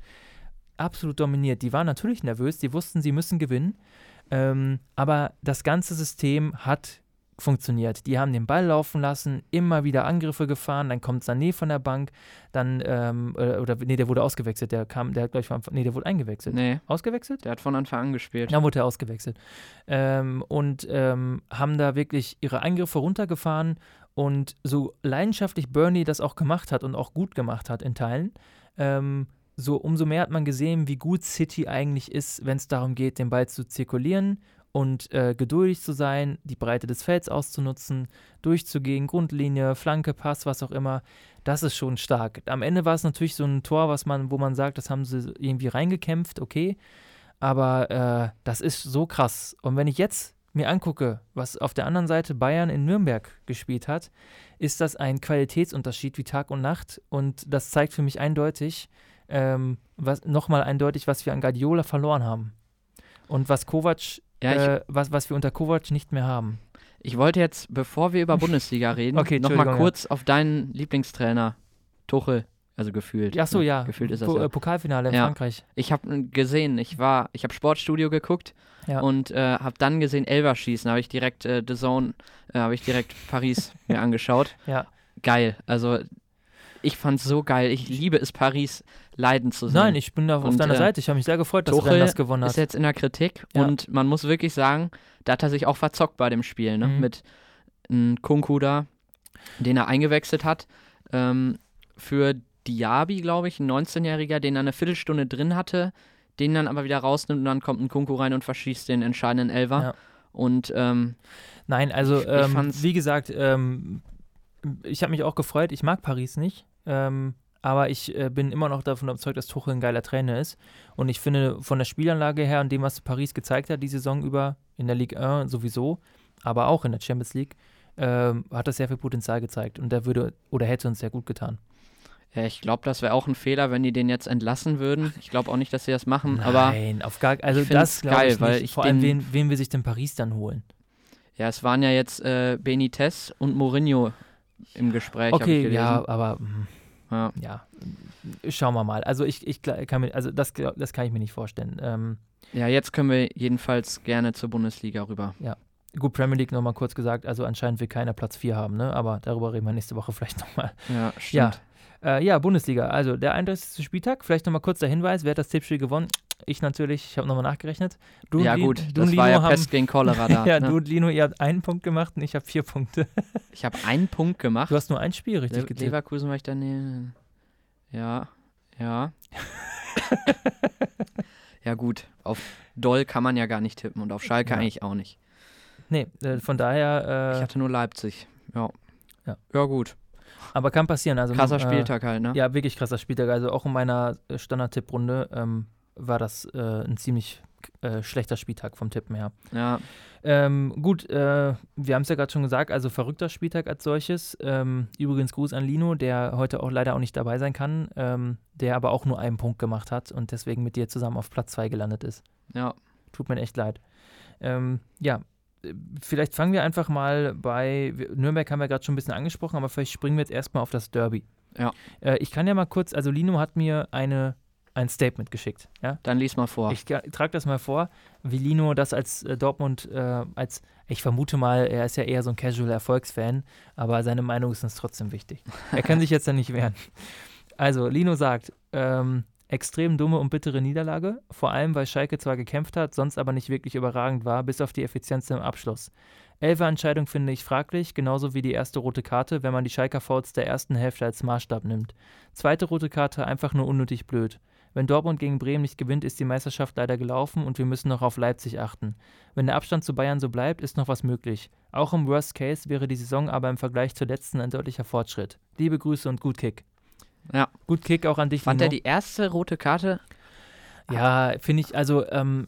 absolut dominiert. Die waren natürlich nervös, die wussten, sie müssen gewinnen. Ähm, aber das ganze System hat funktioniert. Die haben den Ball laufen lassen, immer wieder Angriffe gefahren, dann kommt Sané von der Bank, dann, ähm, oder, äh, oder, nee, der wurde ausgewechselt, der kam, der hat gleich von, nee, der wurde eingewechselt. Nee. Ausgewechselt? Der hat von Anfang an gespielt. Dann wurde er ausgewechselt. Ähm, und ähm, haben da wirklich ihre Angriffe runtergefahren und so leidenschaftlich Bernie das auch gemacht hat und auch gut gemacht hat in Teilen, ähm, so umso mehr hat man gesehen, wie gut City eigentlich ist, wenn es darum geht, den Ball zu zirkulieren und äh, geduldig zu sein, die Breite des Felds auszunutzen, durchzugehen, Grundlinie, Flanke, Pass, was auch immer, das ist schon stark. Am Ende war es natürlich so ein Tor, was man, wo man sagt, das haben sie irgendwie reingekämpft, okay, aber äh, das ist so krass. Und wenn ich jetzt mir angucke, was auf der anderen Seite Bayern in Nürnberg gespielt hat, ist das ein Qualitätsunterschied wie Tag und Nacht und das zeigt für mich eindeutig, ähm, was, nochmal eindeutig, was wir an Guardiola verloren haben. Und was Kovac ja, äh, was, was wir unter Kovac nicht mehr haben. Ich wollte jetzt, bevor wir über Bundesliga reden, Okay, nochmal kurz auf deinen Lieblingstrainer, Tuchel, also gefühlt. Ach so, ne? ja. Gefühlt ist das Po ja. äh, Pokalfinale in Ja. Frankreich. Ich habe gesehen, ich war, ich habe Sportstudio geguckt Ja. und äh, habe dann gesehen Elverschießen, habe ich direkt äh, The Zone, äh, habe ich direkt Paris mir angeschaut. Ja. Geil, also ich fand's so geil. Ich liebe es, Paris leiden zu sehen. Nein, ich bin da auf Und, deiner äh, Seite. Ich habe mich sehr gefreut, dass Tuchel das gewonnen ist hat. jetzt in der Kritik Ja. und man muss wirklich sagen, da hat er sich auch verzockt bei dem Spiel, ne? Mhm. Mit einem Kunku da, den er eingewechselt hat. Ähm, für Diaby, glaube ich, ein 19-Jähriger, den er eine Viertelstunde drin hatte, den dann aber wieder rausnimmt und dann kommt ein Kunku rein und verschießt den entscheidenden Elfer. Ja. Und ähm, Nein, also Ich- ich ähm, fand's- wie gesagt, ähm, ich habe mich auch gefreut. Ich mag Paris nicht, ähm, aber ich äh, bin immer noch davon überzeugt, dass Tuchel ein geiler Trainer ist. Und ich finde von der Spielanlage her und dem, was Paris gezeigt hat die Saison über, in der Ligue 1 sowieso, aber auch in der Champions League, ähm, hat das sehr viel Potenzial gezeigt. Und der würde oder hätte uns sehr gut getan. ja, ich glaube, das wäre auch ein Fehler, wenn die den jetzt entlassen würden. Ich glaube auch nicht, dass sie das machen, aber Nein, auf gar Also das geil, ich weil ich Vor allem, wen, wen will sich denn Paris dann holen? ja, es waren ja jetzt äh, Benitez und Mourinho im Gespräch. Okay, ja, aber mm, ja. ja, schauen wir mal. Also ich, ich kann mir, also das, das kann ich mir nicht vorstellen. Ähm, Ja, jetzt können wir jedenfalls gerne zur Bundesliga rüber. gut, Premier League nochmal kurz gesagt, also anscheinend will keiner Platz 4 haben, ne? Aber darüber reden wir nächste Woche vielleicht nochmal. Ja, stimmt. Äh, ja, Bundesliga, also der 31. Spieltag, vielleicht nochmal kurz der Hinweis, wer hat das Tippspiel gewonnen? Ich natürlich, ich habe nochmal nachgerechnet. Du Ja, Lin- gut, du das war Lino ja haben, Pest gegen Cholera da. Ja, ne? du und Lino, ihr habt einen Punkt gemacht und ich habe vier Punkte. Ich habe einen Punkt gemacht. Du hast nur ein Spiel richtig Le getippt. Leverkusen war ich daneben. Ja, ja. ja, gut. Auf Doll kann man ja gar nicht tippen und auf Schalke Ja. eigentlich auch nicht. Nee, äh, von daher, Ich äh, hatte nur Leipzig. Ja. Ja. Ja, gut. aber kann passieren. Also, Krasser äh, Spieltag halt, ne? Ja, wirklich krasser Spieltag. Also auch in meiner äh, Standard-Tipprunde ähm, war das äh, ein ziemlich äh, schlechter Spieltag vom Tippen her. Ja. Ähm, gut, äh, wir haben es ja gerade schon gesagt, also verrückter Spieltag als solches. Ähm, übrigens Gruß an Lino, der heute auch leider auch nicht dabei sein kann, ähm, der aber auch nur einen Punkt gemacht hat und deswegen mit dir zusammen auf Platz 2 gelandet ist. Ja. Tut mir echt leid. Ähm, ja, vielleicht fangen wir einfach mal bei, Nürnberg haben wir gerade schon ein bisschen angesprochen, aber vielleicht springen wir jetzt erstmal auf das Derby. Ja. Äh, ich kann ja mal kurz, also Lino hat mir eine, ein Statement geschickt. Ja? Dann lies mal vor. Ich trage das mal vor, wie Lino das als äh, Dortmund, äh, als, ich vermute mal, er ist ja eher so ein Casual-Erfolgsfan, aber seine Meinung ist uns trotzdem wichtig. Er kann sich jetzt dann nicht wehren. Also, Lino sagt, ähm, extrem dumme und bittere Niederlage, vor allem weil Schalke zwar gekämpft hat, sonst aber nicht wirklich überragend war, bis auf die Effizienz im Abschluss. Elfer-Entscheidung finde ich fraglich, genauso wie die erste rote Karte, wenn man die Schalker Fouls der ersten Hälfte als Maßstab nimmt. Zweite rote Karte einfach nur unnötig blöd. Wenn Dortmund gegen Bremen nicht gewinnt, ist die Meisterschaft leider gelaufen und wir müssen noch auf Leipzig achten. Wenn der Abstand zu Bayern so bleibt, ist noch was möglich. Auch im Worst Case wäre die Saison aber im Vergleich zur letzten ein deutlicher Fortschritt. Liebe Grüße und gut Kick. Ja. Gut Kick auch an dich, Fand er die erste rote Karte? Ja, finde ich, also ähm,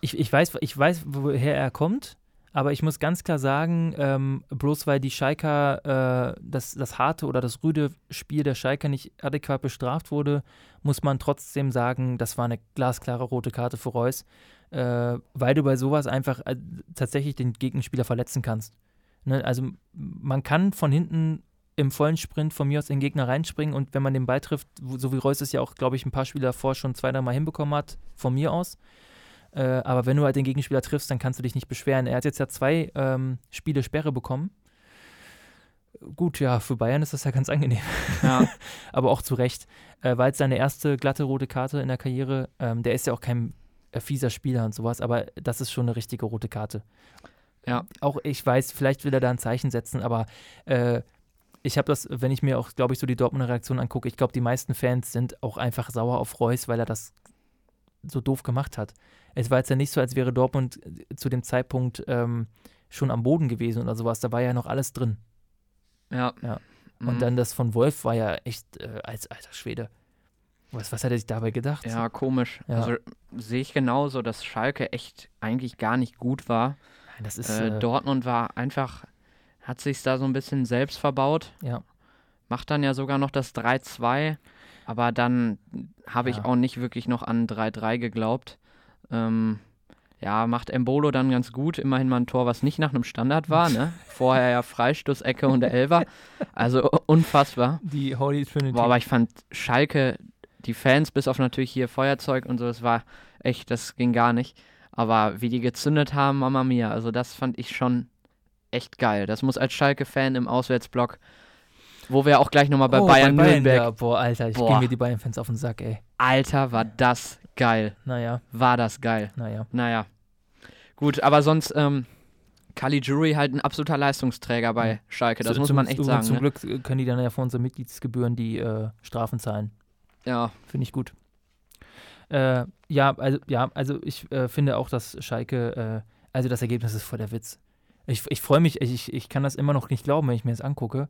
ich, ich, weiß, ich weiß, woher er kommt, aber ich muss ganz klar sagen, ähm, bloß weil die Schalker, äh, das, das harte oder das rüde Spiel der Schalker nicht adäquat bestraft wurde, muss man trotzdem sagen, das war eine glasklare rote Karte für Reus, äh, weil du bei sowas einfach äh, tatsächlich den Gegenspieler verletzen kannst. Ne? Also man kann von hinten im vollen Sprint von mir aus in den Gegner reinspringen und wenn man den Ball trifft, so wie Reus es ja auch, glaube ich, ein paar Spiele davor schon zwei, drei Mal hinbekommen hat, von mir aus. Äh, aber wenn du halt den Gegenspieler triffst, dann kannst du dich nicht beschweren. Er hat jetzt ja zwei ähm, Spiele Sperre bekommen. Gut, ja, für Bayern ist das ja ganz angenehm. Ja. aber auch zu Recht. Äh, war jetzt seine erste glatte rote Karte in der Karriere. Ähm, der ist ja auch kein äh, fieser Spieler und sowas, aber das ist schon eine richtige rote Karte. Ja. Auch ich weiß, vielleicht will er da ein Zeichen setzen, aber äh, ich habe das, wenn ich mir auch, glaube ich, so die Dortmunder Reaktion angucke, ich glaube, die meisten Fans sind auch einfach sauer auf Reus, weil er das so doof gemacht hat. Es war jetzt ja nicht so, als wäre Dortmund äh, zu dem Zeitpunkt ähm, schon am Boden gewesen oder sowas. Da war ja noch alles drin. Ja. Ja. Mhm. Und dann das von Wolf war ja echt äh, als alter Schwede. Was, was hat er sich dabei gedacht? Ja, komisch. Ja. Also sehe ich genauso, dass Schalke echt eigentlich gar nicht gut war. Nein, das ist. Äh, Äh, Dortmund war einfach, hat sich da so ein bisschen selbst verbaut. ja. Macht dann ja sogar noch das 3-2. Aber dann habe ich Ja. auch nicht wirklich noch an 3-3 geglaubt. Ähm, ja, macht Embolo dann ganz gut. Immerhin mal ein Tor, was nicht nach einem Standard war. Ne? Vorher ja Freistoß, Ecke und der Elfer. Also unfassbar. Die Holy Trinity. Boah, aber ich fand Schalke, die Fans, bis auf natürlich hier Feuerzeug und so, das war echt, das ging gar nicht. Aber wie die gezündet haben, Mama Mia, also das fand ich schon echt geil. Das muss als Schalke-Fan im Auswärtsblock, wo wir auch gleich nochmal bei oh, Bayern, bei Bayern Nürnberg. Ja, boah, Alter, ich gehe mir die Bayern-Fans auf den Sack, ey. Alter, war das geil. Naja, War das geil. naja. Naja. Gut, aber sonst, ähm, Caligiuri halt ein absoluter Leistungsträger bei Schalke, das Zu- muss zum, man echt sagen. Zum ne? Glück äh, können die dann ja von unseren Mitgliedsgebühren die äh, Strafen zahlen. Ja, Finde ich gut. Äh, ja, also, ja, also ich äh, finde auch, dass Schalke, äh, also das Ergebnis ist voll der Witz. Ich, ich freue mich, ich, ich kann das immer noch nicht glauben, wenn ich mir das angucke,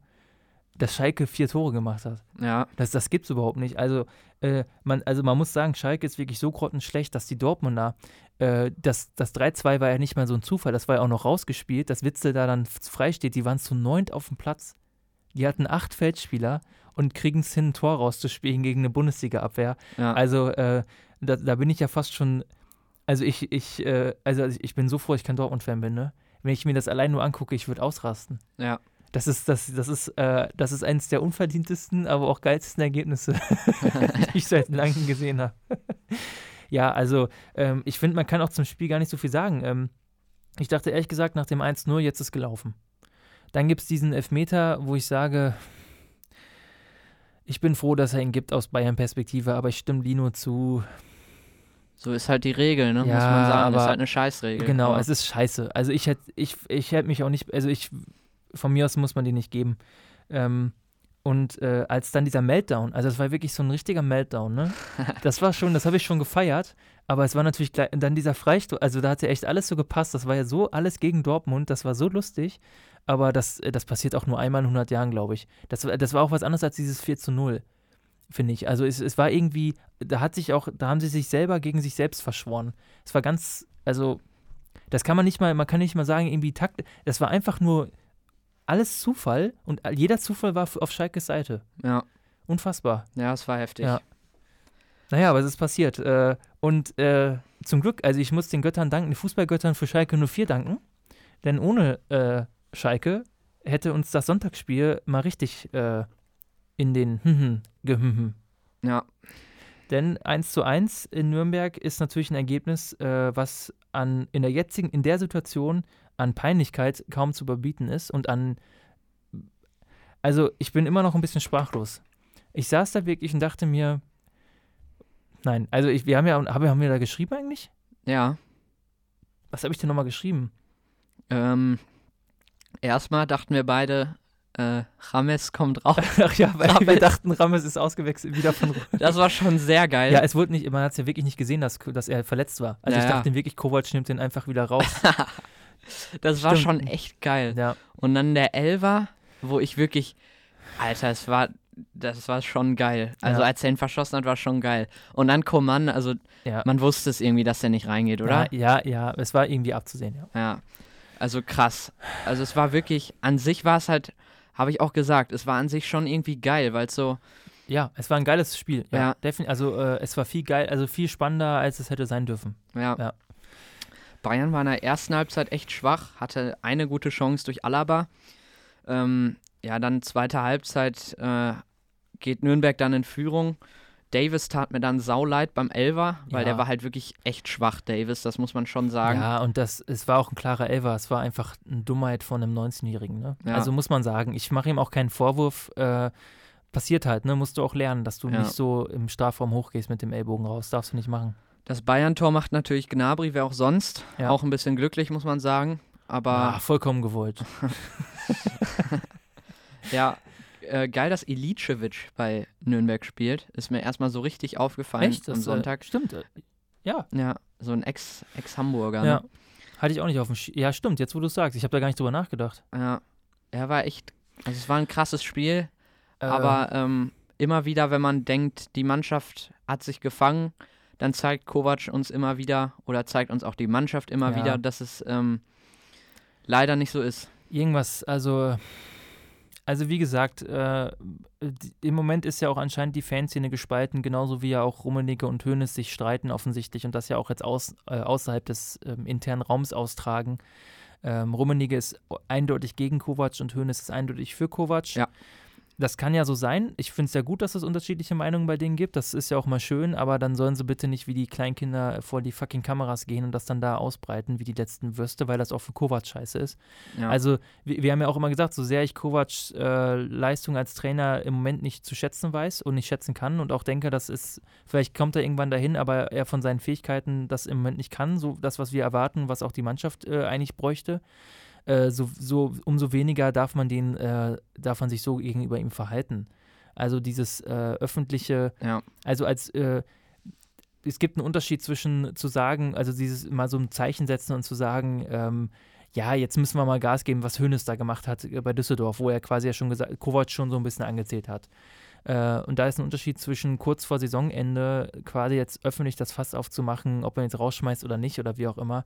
dass Schalke vier Tore gemacht hat. ja, Das, das gibt's überhaupt nicht. Also, äh, man, also man muss sagen, Schalke ist wirklich so grottenschlecht, dass die Dortmunder, äh, das, das 3-2 war ja nicht mal so ein Zufall, das war ja auch noch rausgespielt, dass Witzel da dann f- frei steht, die waren zu neunt auf dem Platz. Die hatten acht Feldspieler und kriegen es hin, ein Tor rauszuspielen gegen eine Bundesliga-Abwehr. ja. Also, äh, da, da bin ich ja fast schon, also ich, ich, äh, also ich bin so froh, ich kein Dortmund-Fan bin, ne? Wenn ich mir das allein nur angucke, ich würde ausrasten. ja. Das ist, das, das ist, äh, das ist eines der unverdientesten, aber auch geilsten Ergebnisse, die ich seit langem gesehen habe. ja, also ähm, ich finde, man kann auch zum Spiel gar nicht so viel sagen. Ähm, ich dachte ehrlich gesagt, nach dem 1-0, jetzt ist gelaufen. Dann gibt es diesen Elfmeter, wo ich sage, ich bin froh, dass er ihn gibt aus Bayern-Perspektive, aber ich stimme Lino zu. So ist halt die Regel, ne? muss Ja, man sagen. ist aber- halt eine Scheißregel. Genau, aber es ist scheiße. Also ich hätte ich, ich hätt mich auch nicht, also ich, von mir aus muss man den nicht geben. Ähm, und äh, als dann dieser Meltdown, also es war wirklich so ein richtiger Meltdown, ne? Das war schon, das habe ich schon gefeiert, aber es war natürlich gleich, dann dieser Freistoß, also da hat ja echt alles so gepasst, das war ja so alles gegen Dortmund, das war so lustig, aber das, äh, das passiert auch nur einmal in 100 Jahren, glaube ich. Das, war- das war auch was anderes als dieses 4 zu 0, finde ich. Also es, es war irgendwie, da hat sich auch, da haben sie sich selber gegen sich selbst verschworen. Es war ganz, also das kann man nicht mal, man kann nicht mal sagen, irgendwie Takt, das war einfach nur alles Zufall und jeder Zufall war auf Schalkes Seite. ja, Unfassbar. ja, es war heftig. Ja. Naja, aber es ist passiert. Äh, und äh, zum Glück, also ich muss den Göttern danken, den Fußballgöttern für Schalke 04 danken. Denn ohne äh, Schalke hätte uns das Sonntagsspiel mal richtig äh, in den hm gehümhm. Ja, Denn 1 zu 1 in Nürnberg ist natürlich ein Ergebnis, äh, was an, in der jetzigen, in der Situation an Peinlichkeit kaum zu überbieten ist und an, also ich bin immer noch ein bisschen sprachlos. Ich saß da wirklich und dachte mir, nein, also ich, wir haben ja, haben, haben wir da geschrieben eigentlich? ja. Was habe ich denn nochmal geschrieben? Ähm, erstmal dachten wir beide, äh, Rames kommt raus. Ach ja, weil wir Rames. dachten, Rames ist ausgewechselt wieder von Das war schon sehr geil. Ja, es wurde nicht, man hat es ja wirklich nicht gesehen, dass, dass er verletzt war. Also Ja, ich ja. dachte wirklich, Kovac nimmt den einfach wieder raus. das war Stimmt. schon echt geil. ja. Und dann der Elver, wo ich wirklich, Alter, es war, das war schon geil. Also Ja. als er ihn verschossen hat, war schon geil. Und dann Coman, also Ja. man wusste es irgendwie, dass der nicht reingeht, oder? Ja, ja, ja, es war irgendwie abzusehen, ja. Ja. Also krass. Also es war wirklich, an sich war es halt, habe ich auch gesagt, es war an sich schon irgendwie geil, weil es so, Ja, es war ein geiles Spiel. Ja, Ja. Also äh, es war viel geil, also viel spannender, als es hätte sein dürfen. ja. Ja. Bayern war in der ersten Halbzeit echt schwach, hatte eine gute Chance durch Alaba. Ähm, ja, dann zweite Halbzeit äh, geht Nürnberg dann in Führung. Davis tat mir dann sauleid beim Elver, weil Ja. der war halt wirklich echt schwach, Davis, das muss man schon sagen. Ja, und das, es war auch ein klarer Elfer. Es war einfach eine Dummheit von einem 19-Jährigen. Ne? Ja. Also muss man sagen, ich mache ihm auch keinen Vorwurf. Äh, passiert halt, ne? Musst du auch lernen, dass du Ja. nicht so im Strafraum hochgehst mit dem Ellbogen raus. Darfst du nicht machen. Das Bayern-Tor macht natürlich Gnabry, wer auch sonst. Ja. Auch ein bisschen glücklich, muss man sagen. Aber Ah, vollkommen gewollt. ja, äh, geil, dass Ilicevic bei Nürnberg spielt. Ist mir erstmal so richtig aufgefallen Echt? am Das, Sonntag. Äh, stimmt. äh, Ja, Ja, so ein Ex- Ex-Hamburger. ja. ne? Hatte ich auch nicht auf dem Sch Ja, stimmt, jetzt wo du es sagst. Ich habe da gar nicht drüber nachgedacht. Ja, er war echt, also es war ein krasses Spiel, Äh, aber ähm, immer wieder, wenn man denkt, die Mannschaft hat sich gefangen, dann zeigt Kovac uns immer wieder oder zeigt uns auch die Mannschaft immer Ja. wieder, dass es ähm, leider nicht so ist. irgendwas, also, Also wie gesagt, äh, im Moment ist ja auch anscheinend die Fanszene gespalten, genauso wie ja auch Rummenigge und Hoeneß sich streiten offensichtlich und das ja auch jetzt aus, äh, außerhalb des ähm, internen Raums austragen. Ähm, Rummenigge ist eindeutig gegen Kovac und Hoeneß ist eindeutig für Kovac. Ja das kann ja so sein. Ich finde es ja gut, dass es unterschiedliche Meinungen bei denen gibt. Das ist ja auch mal schön, aber dann sollen sie bitte nicht wie die Kleinkinder vor die fucking Kameras gehen und das dann da ausbreiten wie die letzten Würste, weil das auch für Kovac scheiße ist. Ja. Also, wir, wir, haben ja auch immer gesagt, so sehr ich Kovacs äh, Leistung als Trainer im Moment nicht zu schätzen weiß und nicht schätzen kann und auch denke, das ist, vielleicht kommt er irgendwann dahin, aber er von seinen Fähigkeiten das im Moment nicht kann, so das, was wir erwarten, was auch die Mannschaft äh, eigentlich bräuchte. Äh, so, so, umso weniger darf man den, äh, darf man sich so gegenüber ihm verhalten. Also dieses äh, öffentliche, ja. also als äh, es gibt einen Unterschied zwischen zu sagen, also dieses mal so ein Zeichen setzen und zu sagen, ähm, ja, jetzt müssen wir mal Gas geben, was Hönes da gemacht hat äh, bei Düsseldorf, wo er quasi ja schon gesagt, Kovac schon so ein bisschen angezählt hat. Äh, und da ist ein Unterschied zwischen kurz vor Saisonende quasi jetzt öffentlich das Fass aufzumachen, ob man jetzt rausschmeißt oder nicht oder wie auch immer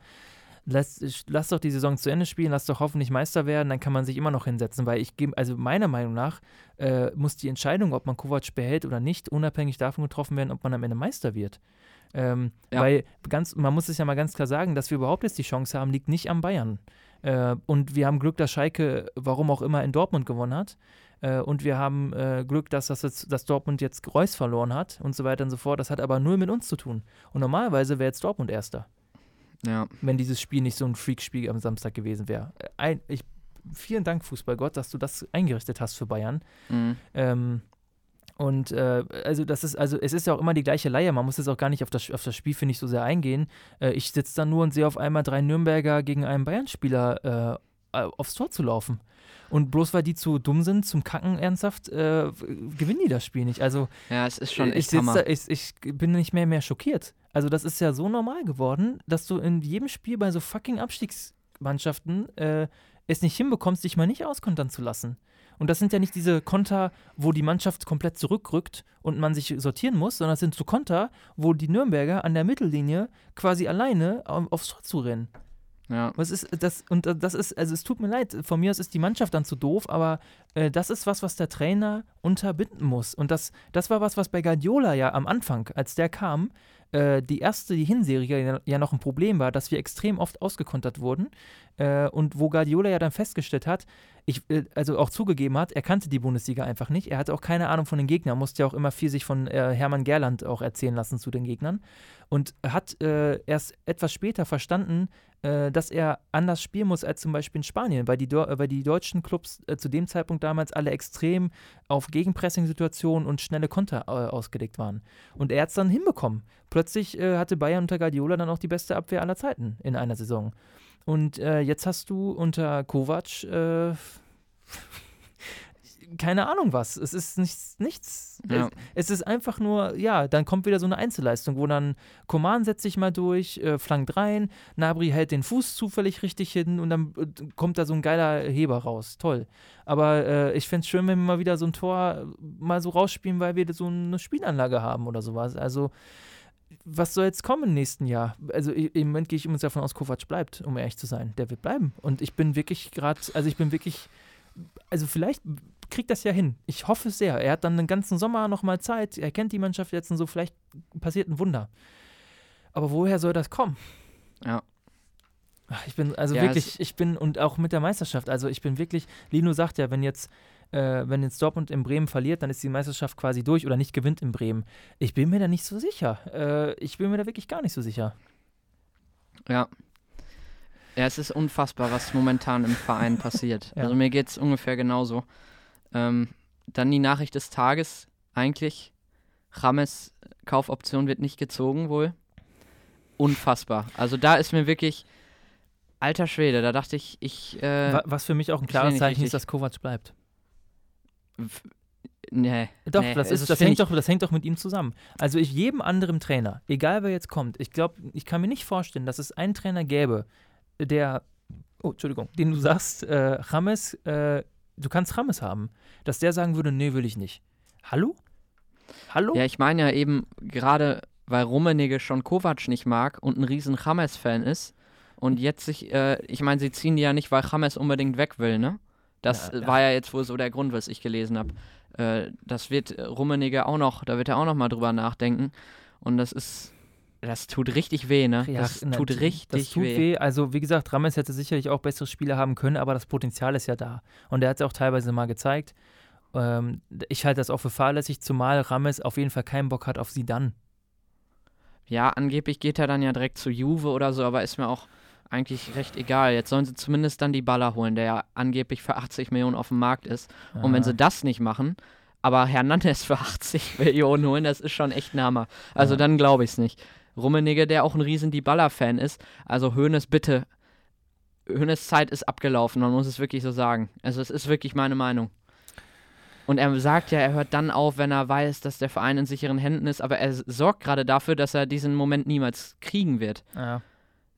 lass, lass doch die Saison zu Ende spielen, lass doch hoffentlich Meister werden, dann kann man sich immer noch hinsetzen, weil ich gebe, also meiner Meinung nach äh, muss die Entscheidung, ob man Kovac behält oder nicht, unabhängig davon getroffen werden, ob man am Ende Meister wird. Ähm, ja. Weil ganz, man muss es ja mal ganz klar sagen, dass wir überhaupt jetzt die Chance haben, liegt nicht am Bayern. Äh, und wir haben Glück, dass Schalke, warum auch immer, in Dortmund gewonnen hat. Äh, und wir haben äh, Glück, dass, das jetzt, dass Dortmund jetzt Reus verloren hat und so weiter und so fort. Das hat aber null mit uns zu tun. Und normalerweise wäre jetzt Dortmund Erster. Ja. Wenn dieses Spiel nicht so ein Freak-Spiel am Samstag gewesen wäre. Ein, ich, vielen Dank, Fußballgott, dass du das eingerichtet hast für Bayern. Mhm. Ähm, und äh, also das ist, also es ist ja auch immer die gleiche Leier. Man muss jetzt auch gar nicht auf das, auf das Spiel, finde ich, so sehr eingehen. Äh, ich sitze da nur und sehe auf einmal drei Nürnberger gegen einen Bayern-Spieler äh, aufs Tor zu laufen. Und bloß weil die zu dumm sind zum Kacken ernsthaft, äh, gewinnen die das Spiel nicht. Also ja, es ist schon echt ich, da, ich, ich bin nicht mehr mehr schockiert. Also das ist ja so normal geworden, dass du in jedem Spiel bei so fucking Abstiegsmannschaften äh, es nicht hinbekommst, dich mal nicht auskontern zu lassen. Und das sind ja nicht diese Konter, wo die Mannschaft komplett zurückrückt und man sich sortieren muss, sondern das sind so Konter, wo die Nürnberger an der Mittellinie quasi alleine aufs Tor zu rennen. Ja. Was ist das? Und das ist, also es tut mir leid, von mir aus ist die Mannschaft dann zu doof, aber äh, das ist was, was der Trainer unterbinden muss. Und das, das war was, was bei Guardiola ja am Anfang, als der kam, äh, die erste, die Hinserie ja noch ein Problem war, dass wir extrem oft ausgekontert wurden. Äh, und wo Guardiola ja dann festgestellt hat, ich, äh, also auch zugegeben hat, er kannte die Bundesliga einfach nicht. Er hatte auch keine Ahnung von den Gegnern, musste ja auch immer viel sich von äh, Hermann Gerland auch erzählen lassen zu den Gegnern. Und hat äh, erst etwas später verstanden, äh, dass er anders spielen muss als zum Beispiel in Spanien, weil die, weil die deutschen Clubs zu dem Zeitpunkt damals alle extrem auf Gegenpressing-Situationen und schnelle Konter ausgelegt waren. Und er hat es dann hinbekommen. Plötzlich hatte Bayern unter Guardiola dann auch die beste Abwehr aller Zeiten in einer Saison. Und äh, jetzt hast du unter Kovac äh, keine Ahnung was. Es ist nichts, nichts. Ja. Es, es, ist einfach nur, ja, dann kommt wieder so eine Einzelleistung, wo dann Koman setzt sich mal durch, äh, flankt rein, Nabri hält den Fuß zufällig richtig hin und dann äh, kommt da so ein geiler Heber raus. Toll. Aber äh, ich fände es schön, wenn wir mal wieder so ein Tor mal so rausspielen, weil wir so eine Spielanlage haben oder sowas. Also was soll jetzt kommen im nächsten Jahr? Also im Moment gehe ich immer davon aus, Kovac bleibt, um ehrlich zu sein. Der wird bleiben. Und ich bin wirklich gerade, also ich bin wirklich, also vielleicht kriegt das ja hin. Ich hoffe es sehr. Er hat dann den ganzen Sommer nochmal Zeit. Er kennt die Mannschaft jetzt und so. Vielleicht passiert ein Wunder. Aber woher soll das kommen? Ja. Ich bin also ja, wirklich, ich bin und auch mit der Meisterschaft, also ich bin wirklich, Lino sagt ja, wenn jetzt äh, wenn jetzt Dortmund in Bremen verliert, dann ist die Meisterschaft quasi durch oder nicht gewinnt in Bremen. Ich bin mir da nicht so sicher. Äh, ich bin mir da wirklich gar nicht so sicher. Ja. Ja, es ist unfassbar, was momentan im Verein passiert. Ja. Also mir geht es ungefähr genauso. Ähm, dann die Nachricht des Tages, eigentlich, Rames Kaufoption wird nicht gezogen wohl. Unfassbar. Also da ist mir wirklich, alter Schwede, da dachte ich, ich. Äh, was für mich auch ein klares Zeichen ist, dass Kovac bleibt. Nee. Doch, nee, das, ist, das, hängt doch, das hängt doch mit ihm zusammen. Also ich jedem anderen Trainer, egal wer jetzt kommt, ich glaube, ich kann mir nicht vorstellen, dass es einen Trainer gäbe, der, oh, Entschuldigung, den du sagst, äh, James, äh, du kannst James haben, dass der sagen würde, nee, will ich nicht. Hallo? Hallo? Ja, ich meine ja eben, gerade weil Rummenigge schon Kovac nicht mag und ein riesen James-Fan ist und jetzt sich, äh, ich meine, sie ziehen die ja nicht, weil James unbedingt weg will, ne? Das ja, war ja. jetzt wohl so der Grund, was ich gelesen habe. Äh, das wird Rummenigge auch noch, da wird er auch noch mal drüber nachdenken. Und das ist, das tut richtig weh, ne? Ja, das tut richtig das tut weh. weh. Also, wie gesagt, Rames hätte sicherlich auch bessere Spiele haben können, aber das Potenzial ist ja da. Und er hat es auch teilweise mal gezeigt. Ähm, ich halte das auch für fahrlässig, zumal Rames auf jeden Fall keinen Bock hat auf sie dann. Ja, angeblich geht er dann ja direkt zu Juve oder so, aber ist mir auch eigentlich recht egal. Jetzt sollen sie zumindest dann die Baller holen, der ja angeblich für 80 Millionen auf dem Markt ist. Aha. Und wenn sie das nicht machen, aber Hernandez für 80 Millionen holen, das ist schon echt ein Hammer. Also ja. dann glaube ich es nicht. Rummenigge, der auch ein riesen Die Baller-Fan ist. Also Hoeneß, bitte. Hoeneß Zeit ist abgelaufen, man muss es wirklich so sagen. Also es ist wirklich meine Meinung. Und er sagt ja, er hört dann auf, wenn er weiß, dass der Verein in sicheren Händen ist, aber er sorgt gerade dafür, dass er diesen Moment niemals kriegen wird. Ja.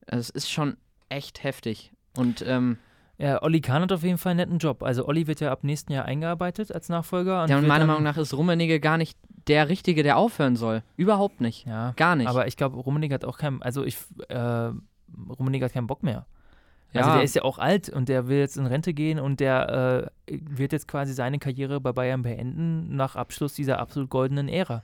Es ist schon echt heftig. Und ähm, ja, Olli Kahn hat auf jeden Fall einen netten Job. Also Olli wird ja ab nächsten Jahr eingearbeitet als Nachfolger. Und ja, und meiner Meinung nach ist Rummenigge gar nicht der Richtige, der aufhören soll. Überhaupt nicht. Ja, gar nicht. Aber ich glaube, Rummenigge hat auch keinen, also ich, äh, Rummenigge hat keinen Bock mehr. Ja. Also der ist ja auch alt und der will jetzt in Rente gehen und der äh, wird jetzt quasi seine Karriere bei Bayern beenden nach Abschluss dieser absolut goldenen Ära,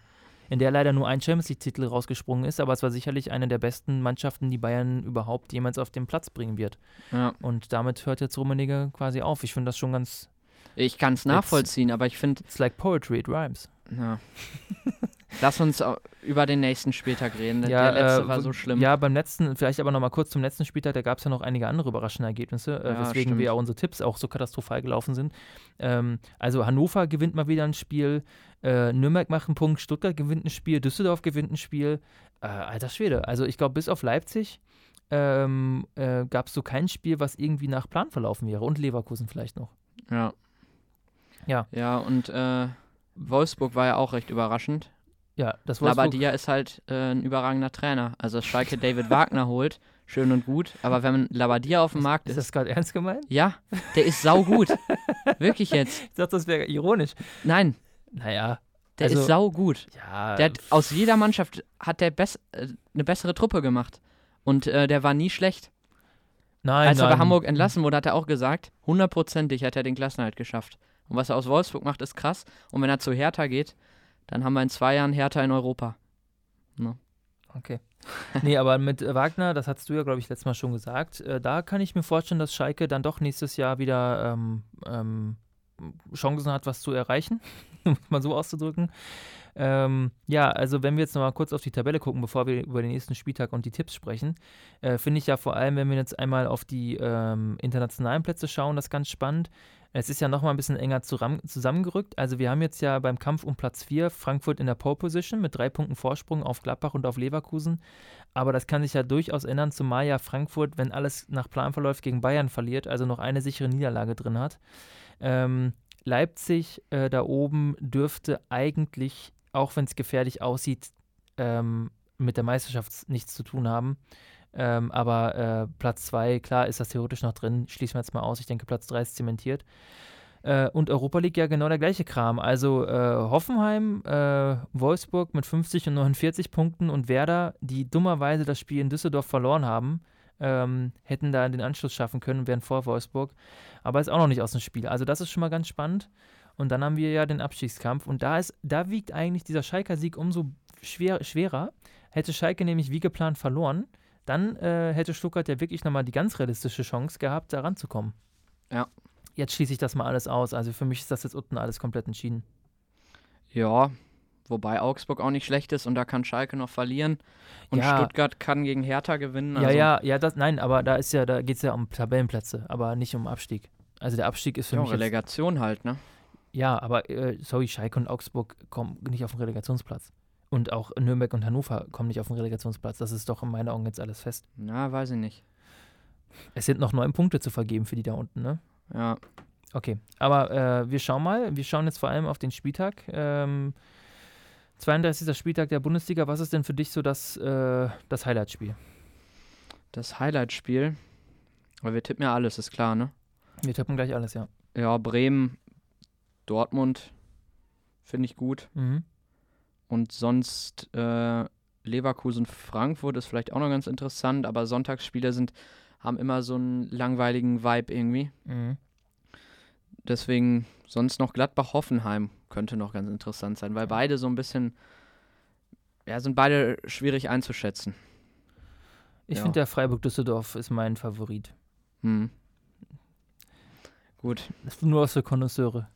in der leider nur ein Champions League-Titel rausgesprungen ist, aber es war sicherlich eine der besten Mannschaften, die Bayern überhaupt jemals auf den Platz bringen wird. Ja. Und damit hört jetzt Rummenigge quasi auf. Ich finde das schon ganz. Ich kann es nachvollziehen, aber ich finde. It's like poetry, it rhymes. Ja. Lass uns über den nächsten Spieltag reden. Ja, der letzte äh, war so schlimm. Ja, beim letzten, vielleicht aber nochmal kurz zum letzten Spieltag, da gab es ja noch einige andere überraschende Ergebnisse, äh, ja, weswegen stimmt. wir ja unsere Tipps auch so katastrophal gelaufen sind. Ähm, also Hannover gewinnt mal wieder ein Spiel, äh, Nürnberg macht einen Punkt, Stuttgart gewinnt ein Spiel, Düsseldorf gewinnt ein Spiel. Äh, alter Schwede. Also ich glaube, bis auf Leipzig ähm, äh, gab es so kein Spiel, was irgendwie nach Plan verlaufen wäre. Und Leverkusen vielleicht noch. Ja. Ja. Ja, und äh, Wolfsburg war ja auch recht überraschend. Ja, das Wolfsburg. Labadia ist halt äh, ein überragender Trainer. Also Schalke David Wagner holt, schön und gut. Aber wenn Labadia auf dem Markt ist. Ist das gerade ernst gemeint? Ja, der ist saugut. Wirklich jetzt. Ich dachte, das wäre ironisch. Nein. Naja. Der also, ist saugut. Ja. Der hat, aus jeder Mannschaft hat der bess äh, eine bessere Truppe gemacht. Und äh, der war nie schlecht. Nein, Als er bei Hamburg entlassen wurde, hat er auch gesagt, hundertprozentig hat er den Klassenhalt geschafft. Und was er aus Wolfsburg macht, ist krass. Und wenn er zu Hertha geht, dann haben wir in zwei Jahren Hertha in Europa. Ne? Okay. nee, aber mit Wagner, das hast du ja, glaube ich, letztes Mal schon gesagt, äh, da kann ich mir vorstellen, dass Schalke dann doch nächstes Jahr wieder ähm, ähm, Chancen hat, was zu erreichen, um es mal so auszudrücken. Ähm, ja, also wenn wir jetzt nochmal kurz auf die Tabelle gucken, bevor wir über den nächsten Spieltag und die Tipps sprechen, äh, finde ich ja vor allem, wenn wir jetzt einmal auf die ähm, internationalen Plätze schauen, das ganz spannend. Es ist ja nochmal ein bisschen enger zusammengerückt. Also wir haben jetzt ja beim Kampf um Platz 4 Frankfurt in der Pole Position mit drei Punkten Vorsprung auf Gladbach und auf Leverkusen. Aber das kann sich ja durchaus ändern, zumal ja Frankfurt, wenn alles nach Plan verläuft, gegen Bayern verliert, also noch eine sichere Niederlage drin hat. Ähm, Leipzig äh, da oben dürfte eigentlich, auch wenn es gefährlich aussieht, ähm, mit der Meisterschaft nichts zu tun haben. Ähm, aber äh, Platz 2, klar, ist das theoretisch noch drin. Schließen wir jetzt mal aus. Ich denke, Platz 3 ist zementiert. Äh, und Europa League ja genau der gleiche Kram. Also äh, Hoffenheim, äh, Wolfsburg mit 50 und 49 Punkten und Werder, die dummerweise das Spiel in Düsseldorf verloren haben, ähm, hätten da den Anschluss schaffen können und wären vor Wolfsburg. Aber ist auch noch nicht aus dem Spiel. Also das ist schon mal ganz spannend. Und dann haben wir ja den Abstiegskampf. Und da, ist, da wiegt eigentlich dieser Schalker-Sieg umso schwer, schwerer. Hätte Schalke nämlich wie geplant verloren, dann äh, hätte Stuttgart ja wirklich nochmal die ganz realistische Chance gehabt, da ranzukommen. Ja. Jetzt schließe ich das mal alles aus. Also für mich ist das jetzt unten alles komplett entschieden. Ja, wobei Augsburg auch nicht schlecht ist und da kann Schalke noch verlieren. Und ja. Stuttgart kann gegen Hertha gewinnen. Also ja, ja, ja, das, nein, aber da ist ja, da geht es ja um Tabellenplätze, aber nicht um Abstieg. Also der Abstieg ist für ja, mich. Relegation halt, ne? Ja, aber äh, sorry, Schalke und Augsburg kommen nicht auf den Relegationsplatz. Und auch Nürnberg und Hannover kommen nicht auf den Relegationsplatz. Das ist doch in meinen Augen jetzt alles fest. Na, weiß ich nicht. Es sind noch neun Punkte zu vergeben für die da unten, ne? Ja. Okay, aber äh, wir schauen mal. Wir schauen jetzt vor allem auf den Spieltag. Ähm, 32. Spieltag der Bundesliga. Was ist denn für dich so das, äh, das Highlight-Spiel? Das Highlight-Spiel? Weil wir tippen ja alles, ist klar, ne? Wir tippen gleich alles, ja. Ja, Bremen, Dortmund finde ich gut. Mhm. Und sonst äh, Leverkusen-Frankfurt ist vielleicht auch noch ganz interessant, aber Sonntagsspiele sind, haben immer so einen langweiligen Vibe irgendwie. Mhm. deswegen sonst noch Gladbach-Hoffenheim könnte noch ganz interessant sein, weil beide so ein bisschen, ja, sind beide schwierig einzuschätzen. Ich Ja. finde, der Freiburg-Düsseldorf ist mein Favorit. Hm. Gut, Das ist nur aus der Konnoisseure.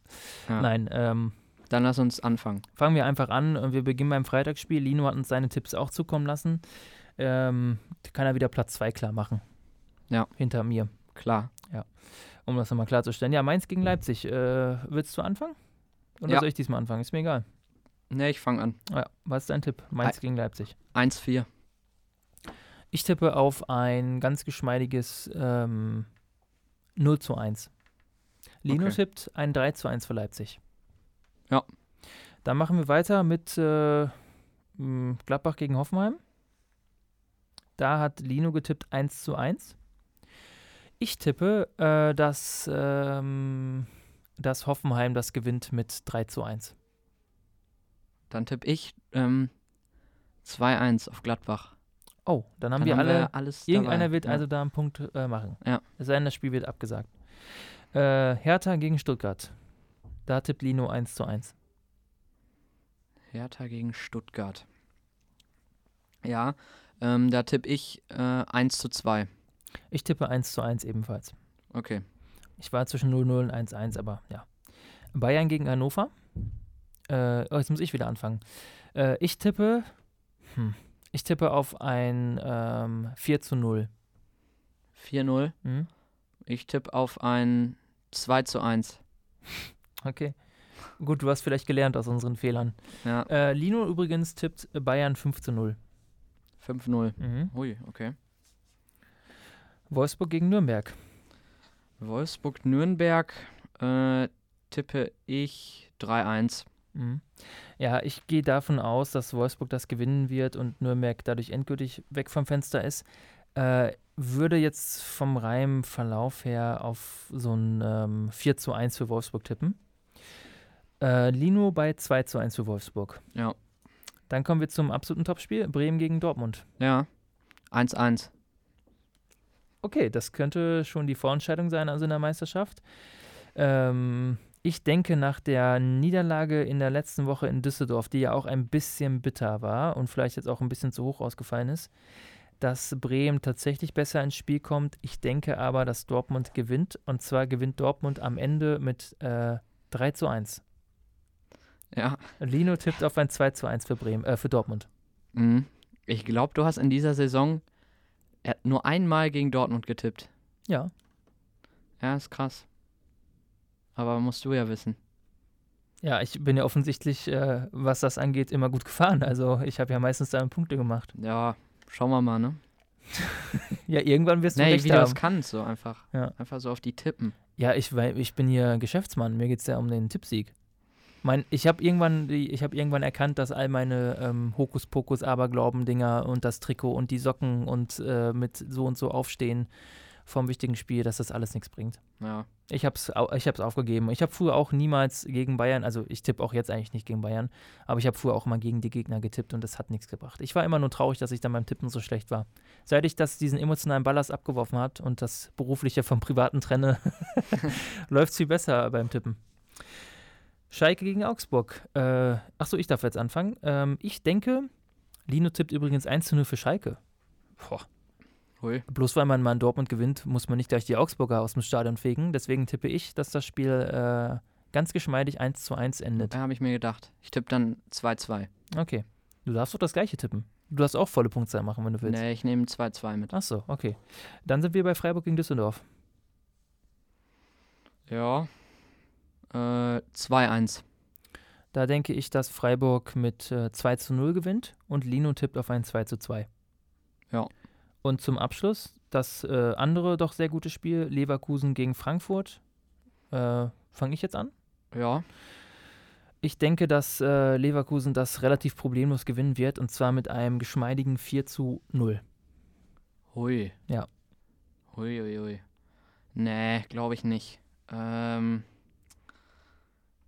Ja. Nein, ähm, dann lass uns anfangen. fangen wir einfach an. Wir beginnen beim Freitagsspiel. Lino hat uns seine Tipps auch zukommen lassen. Ähm, kann er wieder Platz 2 klar machen. Ja. Hinter mir, Klar. um das nochmal klarzustellen. Ja, Mainz gegen Leipzig. Äh, willst du anfangen? Oder Ja. soll ich diesmal anfangen? Ist mir egal. Ne, ich fange an. Ah Ja, was ist dein Tipp? Mainz gegen Leipzig. 1-4. Ich tippe auf ein ganz geschmeidiges ähm, 0 zu 1. Lino Okay. tippt ein 3 zu 1 für Leipzig. Ja. Dann machen wir weiter mit äh, Gladbach gegen Hoffenheim. Da hat Lino getippt 1 zu 1. Ich tippe, äh, dass, ähm, dass Hoffenheim das gewinnt mit 3 zu 1. Dann tippe ich ähm, 2-1 auf Gladbach. Oh, dann haben Dann wir haben alle wir alles Irgendeiner dabei. wird ja. also da einen Punkt äh, machen. Ja. Es sei denn, das Spiel wird abgesagt. Äh, Hertha gegen Stuttgart. Da tippt Lino 1 zu 1. Hertha gegen Stuttgart. Ja, ähm, da tippe ich äh, 1 zu 2. Ich tippe 1 zu 1 ebenfalls. Okay. Ich war zwischen 0-0 und 1-1, aber ja. Bayern gegen Hannover. Äh, oh, jetzt muss ich wieder anfangen. Äh, ich tippe. Hm, ich tippe auf ein ähm, 4 zu 0. 4-0. Hm? Ich tippe auf ein 2 zu 1. Okay. Gut, du hast vielleicht gelernt aus unseren Fehlern. Ja, Äh, Lino übrigens tippt Bayern 5 zu 0. 5-0. Mhm. Hui, okay. Wolfsburg gegen Nürnberg. Wolfsburg-Nürnberg äh, tippe ich 3-1. Mhm. Ja, ich gehe davon aus, dass Wolfsburg das gewinnen wird und Nürnberg dadurch endgültig weg vom Fenster ist. Äh, würde jetzt vom Reimverlauf her auf so ein ähm, 4 zu 1 für Wolfsburg tippen. Äh, Lino bei 2 zu 1 für Wolfsburg. Ja. Dann kommen wir zum absoluten Topspiel, Bremen gegen Dortmund. Ja. 1-1. Okay, das könnte schon die Vorentscheidung sein, also in der Meisterschaft. Ähm, ich denke, nach der Niederlage in der letzten Woche in Düsseldorf, die ja auch ein bisschen bitter war und vielleicht jetzt auch ein bisschen zu hoch ausgefallen ist, dass Bremen tatsächlich besser ins Spiel kommt. Ich denke aber, dass Dortmund gewinnt. Und zwar gewinnt Dortmund am Ende mit äh, 3 zu 1. Ja. Lino tippt auf ein 2 zu 1 für, Bremen, äh, für Dortmund. Mhm. Ich glaube, du hast in dieser Saison nur einmal gegen Dortmund getippt. Ja, Ja, ist krass. Aber musst du ja wissen. ja, ich bin ja offensichtlich, äh, was das angeht, immer gut gefahren. Also ich habe ja meistens da Punkte gemacht. Ja, schauen wir mal, ne? Ja, irgendwann wirst du Nee, recht wie du das haben. kannst, so einfach. Ja. Einfach so auf die tippen. Ja, ich, ich bin hier Geschäftsmann. Mir geht es ja um den Tippsieg. Mein, ich habe irgendwann, ich hab irgendwann erkannt, dass all meine ähm, Hokuspokus, Aberglauben-Dinger und das Trikot und die Socken und äh, mit so und so aufstehen vom wichtigen Spiel, dass das alles nichts bringt. Ja. Ich habe es ich hab's aufgegeben. Ich habe früher auch niemals gegen Bayern, also ich tippe auch jetzt eigentlich nicht gegen Bayern, aber ich habe früher auch mal gegen die Gegner getippt und das hat nichts gebracht. Ich war immer nur traurig, dass ich dann beim Tippen so schlecht war. Seit ich das, diesen emotionalen Ballast abgeworfen hat und das berufliche vom privaten trenne, läuft es viel besser beim Tippen. Schalke gegen Augsburg. Äh, achso, ich darf jetzt anfangen. Ähm, ich denke, Lino tippt übrigens 1 zu 0 für Schalke. Boah. Hui. Bloß weil man mal in Dortmund gewinnt, muss man nicht gleich die Augsburger aus dem Stadion fegen. Deswegen tippe ich, dass das Spiel äh, ganz geschmeidig 1 zu 1 endet. Da habe ich mir gedacht. Ich tippe dann 2-2. Okay. Du darfst doch das gleiche tippen. Du darfst auch volle Punktzahl machen, wenn du willst. Nee, ich nehme 2-2 mit. Achso, okay. Dann sind wir bei Freiburg gegen Düsseldorf. Ja. Äh, 2-1. Da denke ich, dass Freiburg mit äh, 2 zu 0 gewinnt und Lino tippt auf ein 2 zu 2. Ja. Und zum Abschluss das äh, andere doch sehr gute Spiel, Leverkusen gegen Frankfurt. Äh, Fange ich jetzt an? Ja. Ich denke, dass äh, Leverkusen das relativ problemlos gewinnen wird und zwar mit einem geschmeidigen 4 zu 0. Hui. Ja. Hui, hui, hui. Nee, glaube ich nicht. Ähm.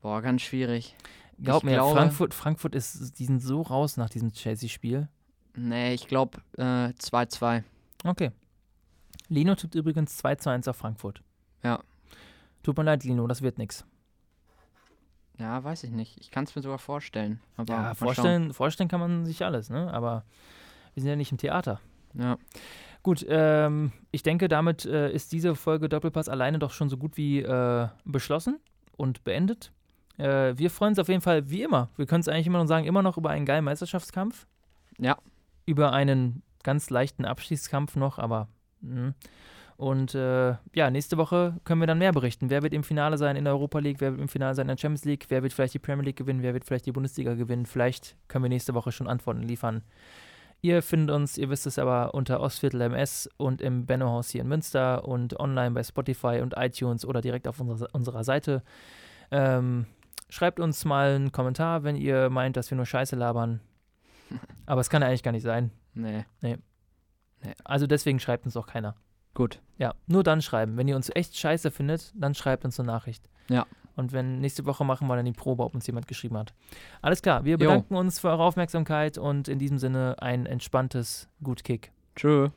Boah, ganz schwierig. Glaub Ich mir, glaube- Frankfurt, Frankfurt ist, die sind so raus nach diesem Chelsea-Spiel. Nee, ich glaube äh, 2-2. Okay. Lino tippt übrigens 2 zu 1 auf Frankfurt. Ja. Tut mir leid, Lino, das wird nichts. Ja, weiß ich nicht. Ich kann es mir sogar vorstellen. Aber ja, vorstellen, vorstellen kann man sich alles, ne? Aber wir sind ja nicht im Theater. Ja. Gut, ähm, ich denke, damit äh, ist diese Folge Doppelpass alleine doch schon so gut wie äh, beschlossen und beendet. Äh, wir freuen uns auf jeden Fall, wie immer. Wir können es eigentlich immer noch sagen, immer noch über einen geilen Meisterschaftskampf. Ja. Über einen ganz leichten Abschießkampf noch, aber. Mh. Und äh, ja, nächste Woche können wir dann mehr berichten. Wer wird im Finale sein in der Europa League? Wer wird im Finale sein in der Champions League? Wer wird vielleicht die Premier League gewinnen? Wer wird vielleicht die Bundesliga gewinnen? Vielleicht können wir nächste Woche schon Antworten liefern. Ihr findet uns, ihr wisst es aber, unter Ostviertel MS und im Benno-Haus hier in Münster und online bei Spotify und iTunes oder direkt auf unserer, unserer Seite. Ähm, schreibt uns mal einen Kommentar, wenn ihr meint, dass wir nur Scheiße labern. Aber es kann ja eigentlich gar nicht sein. Nee. Nee. nee. Also deswegen schreibt uns auch keiner. Gut. Ja, nur dann schreiben. Wenn ihr uns echt scheiße findet, dann schreibt uns eine Nachricht. Ja. Und wenn nächste Woche machen wir dann die Probe, ob uns jemand geschrieben hat. Alles klar, wir bedanken jo. uns für eure Aufmerksamkeit und in diesem Sinne ein entspanntes Gut Kick. Tschö.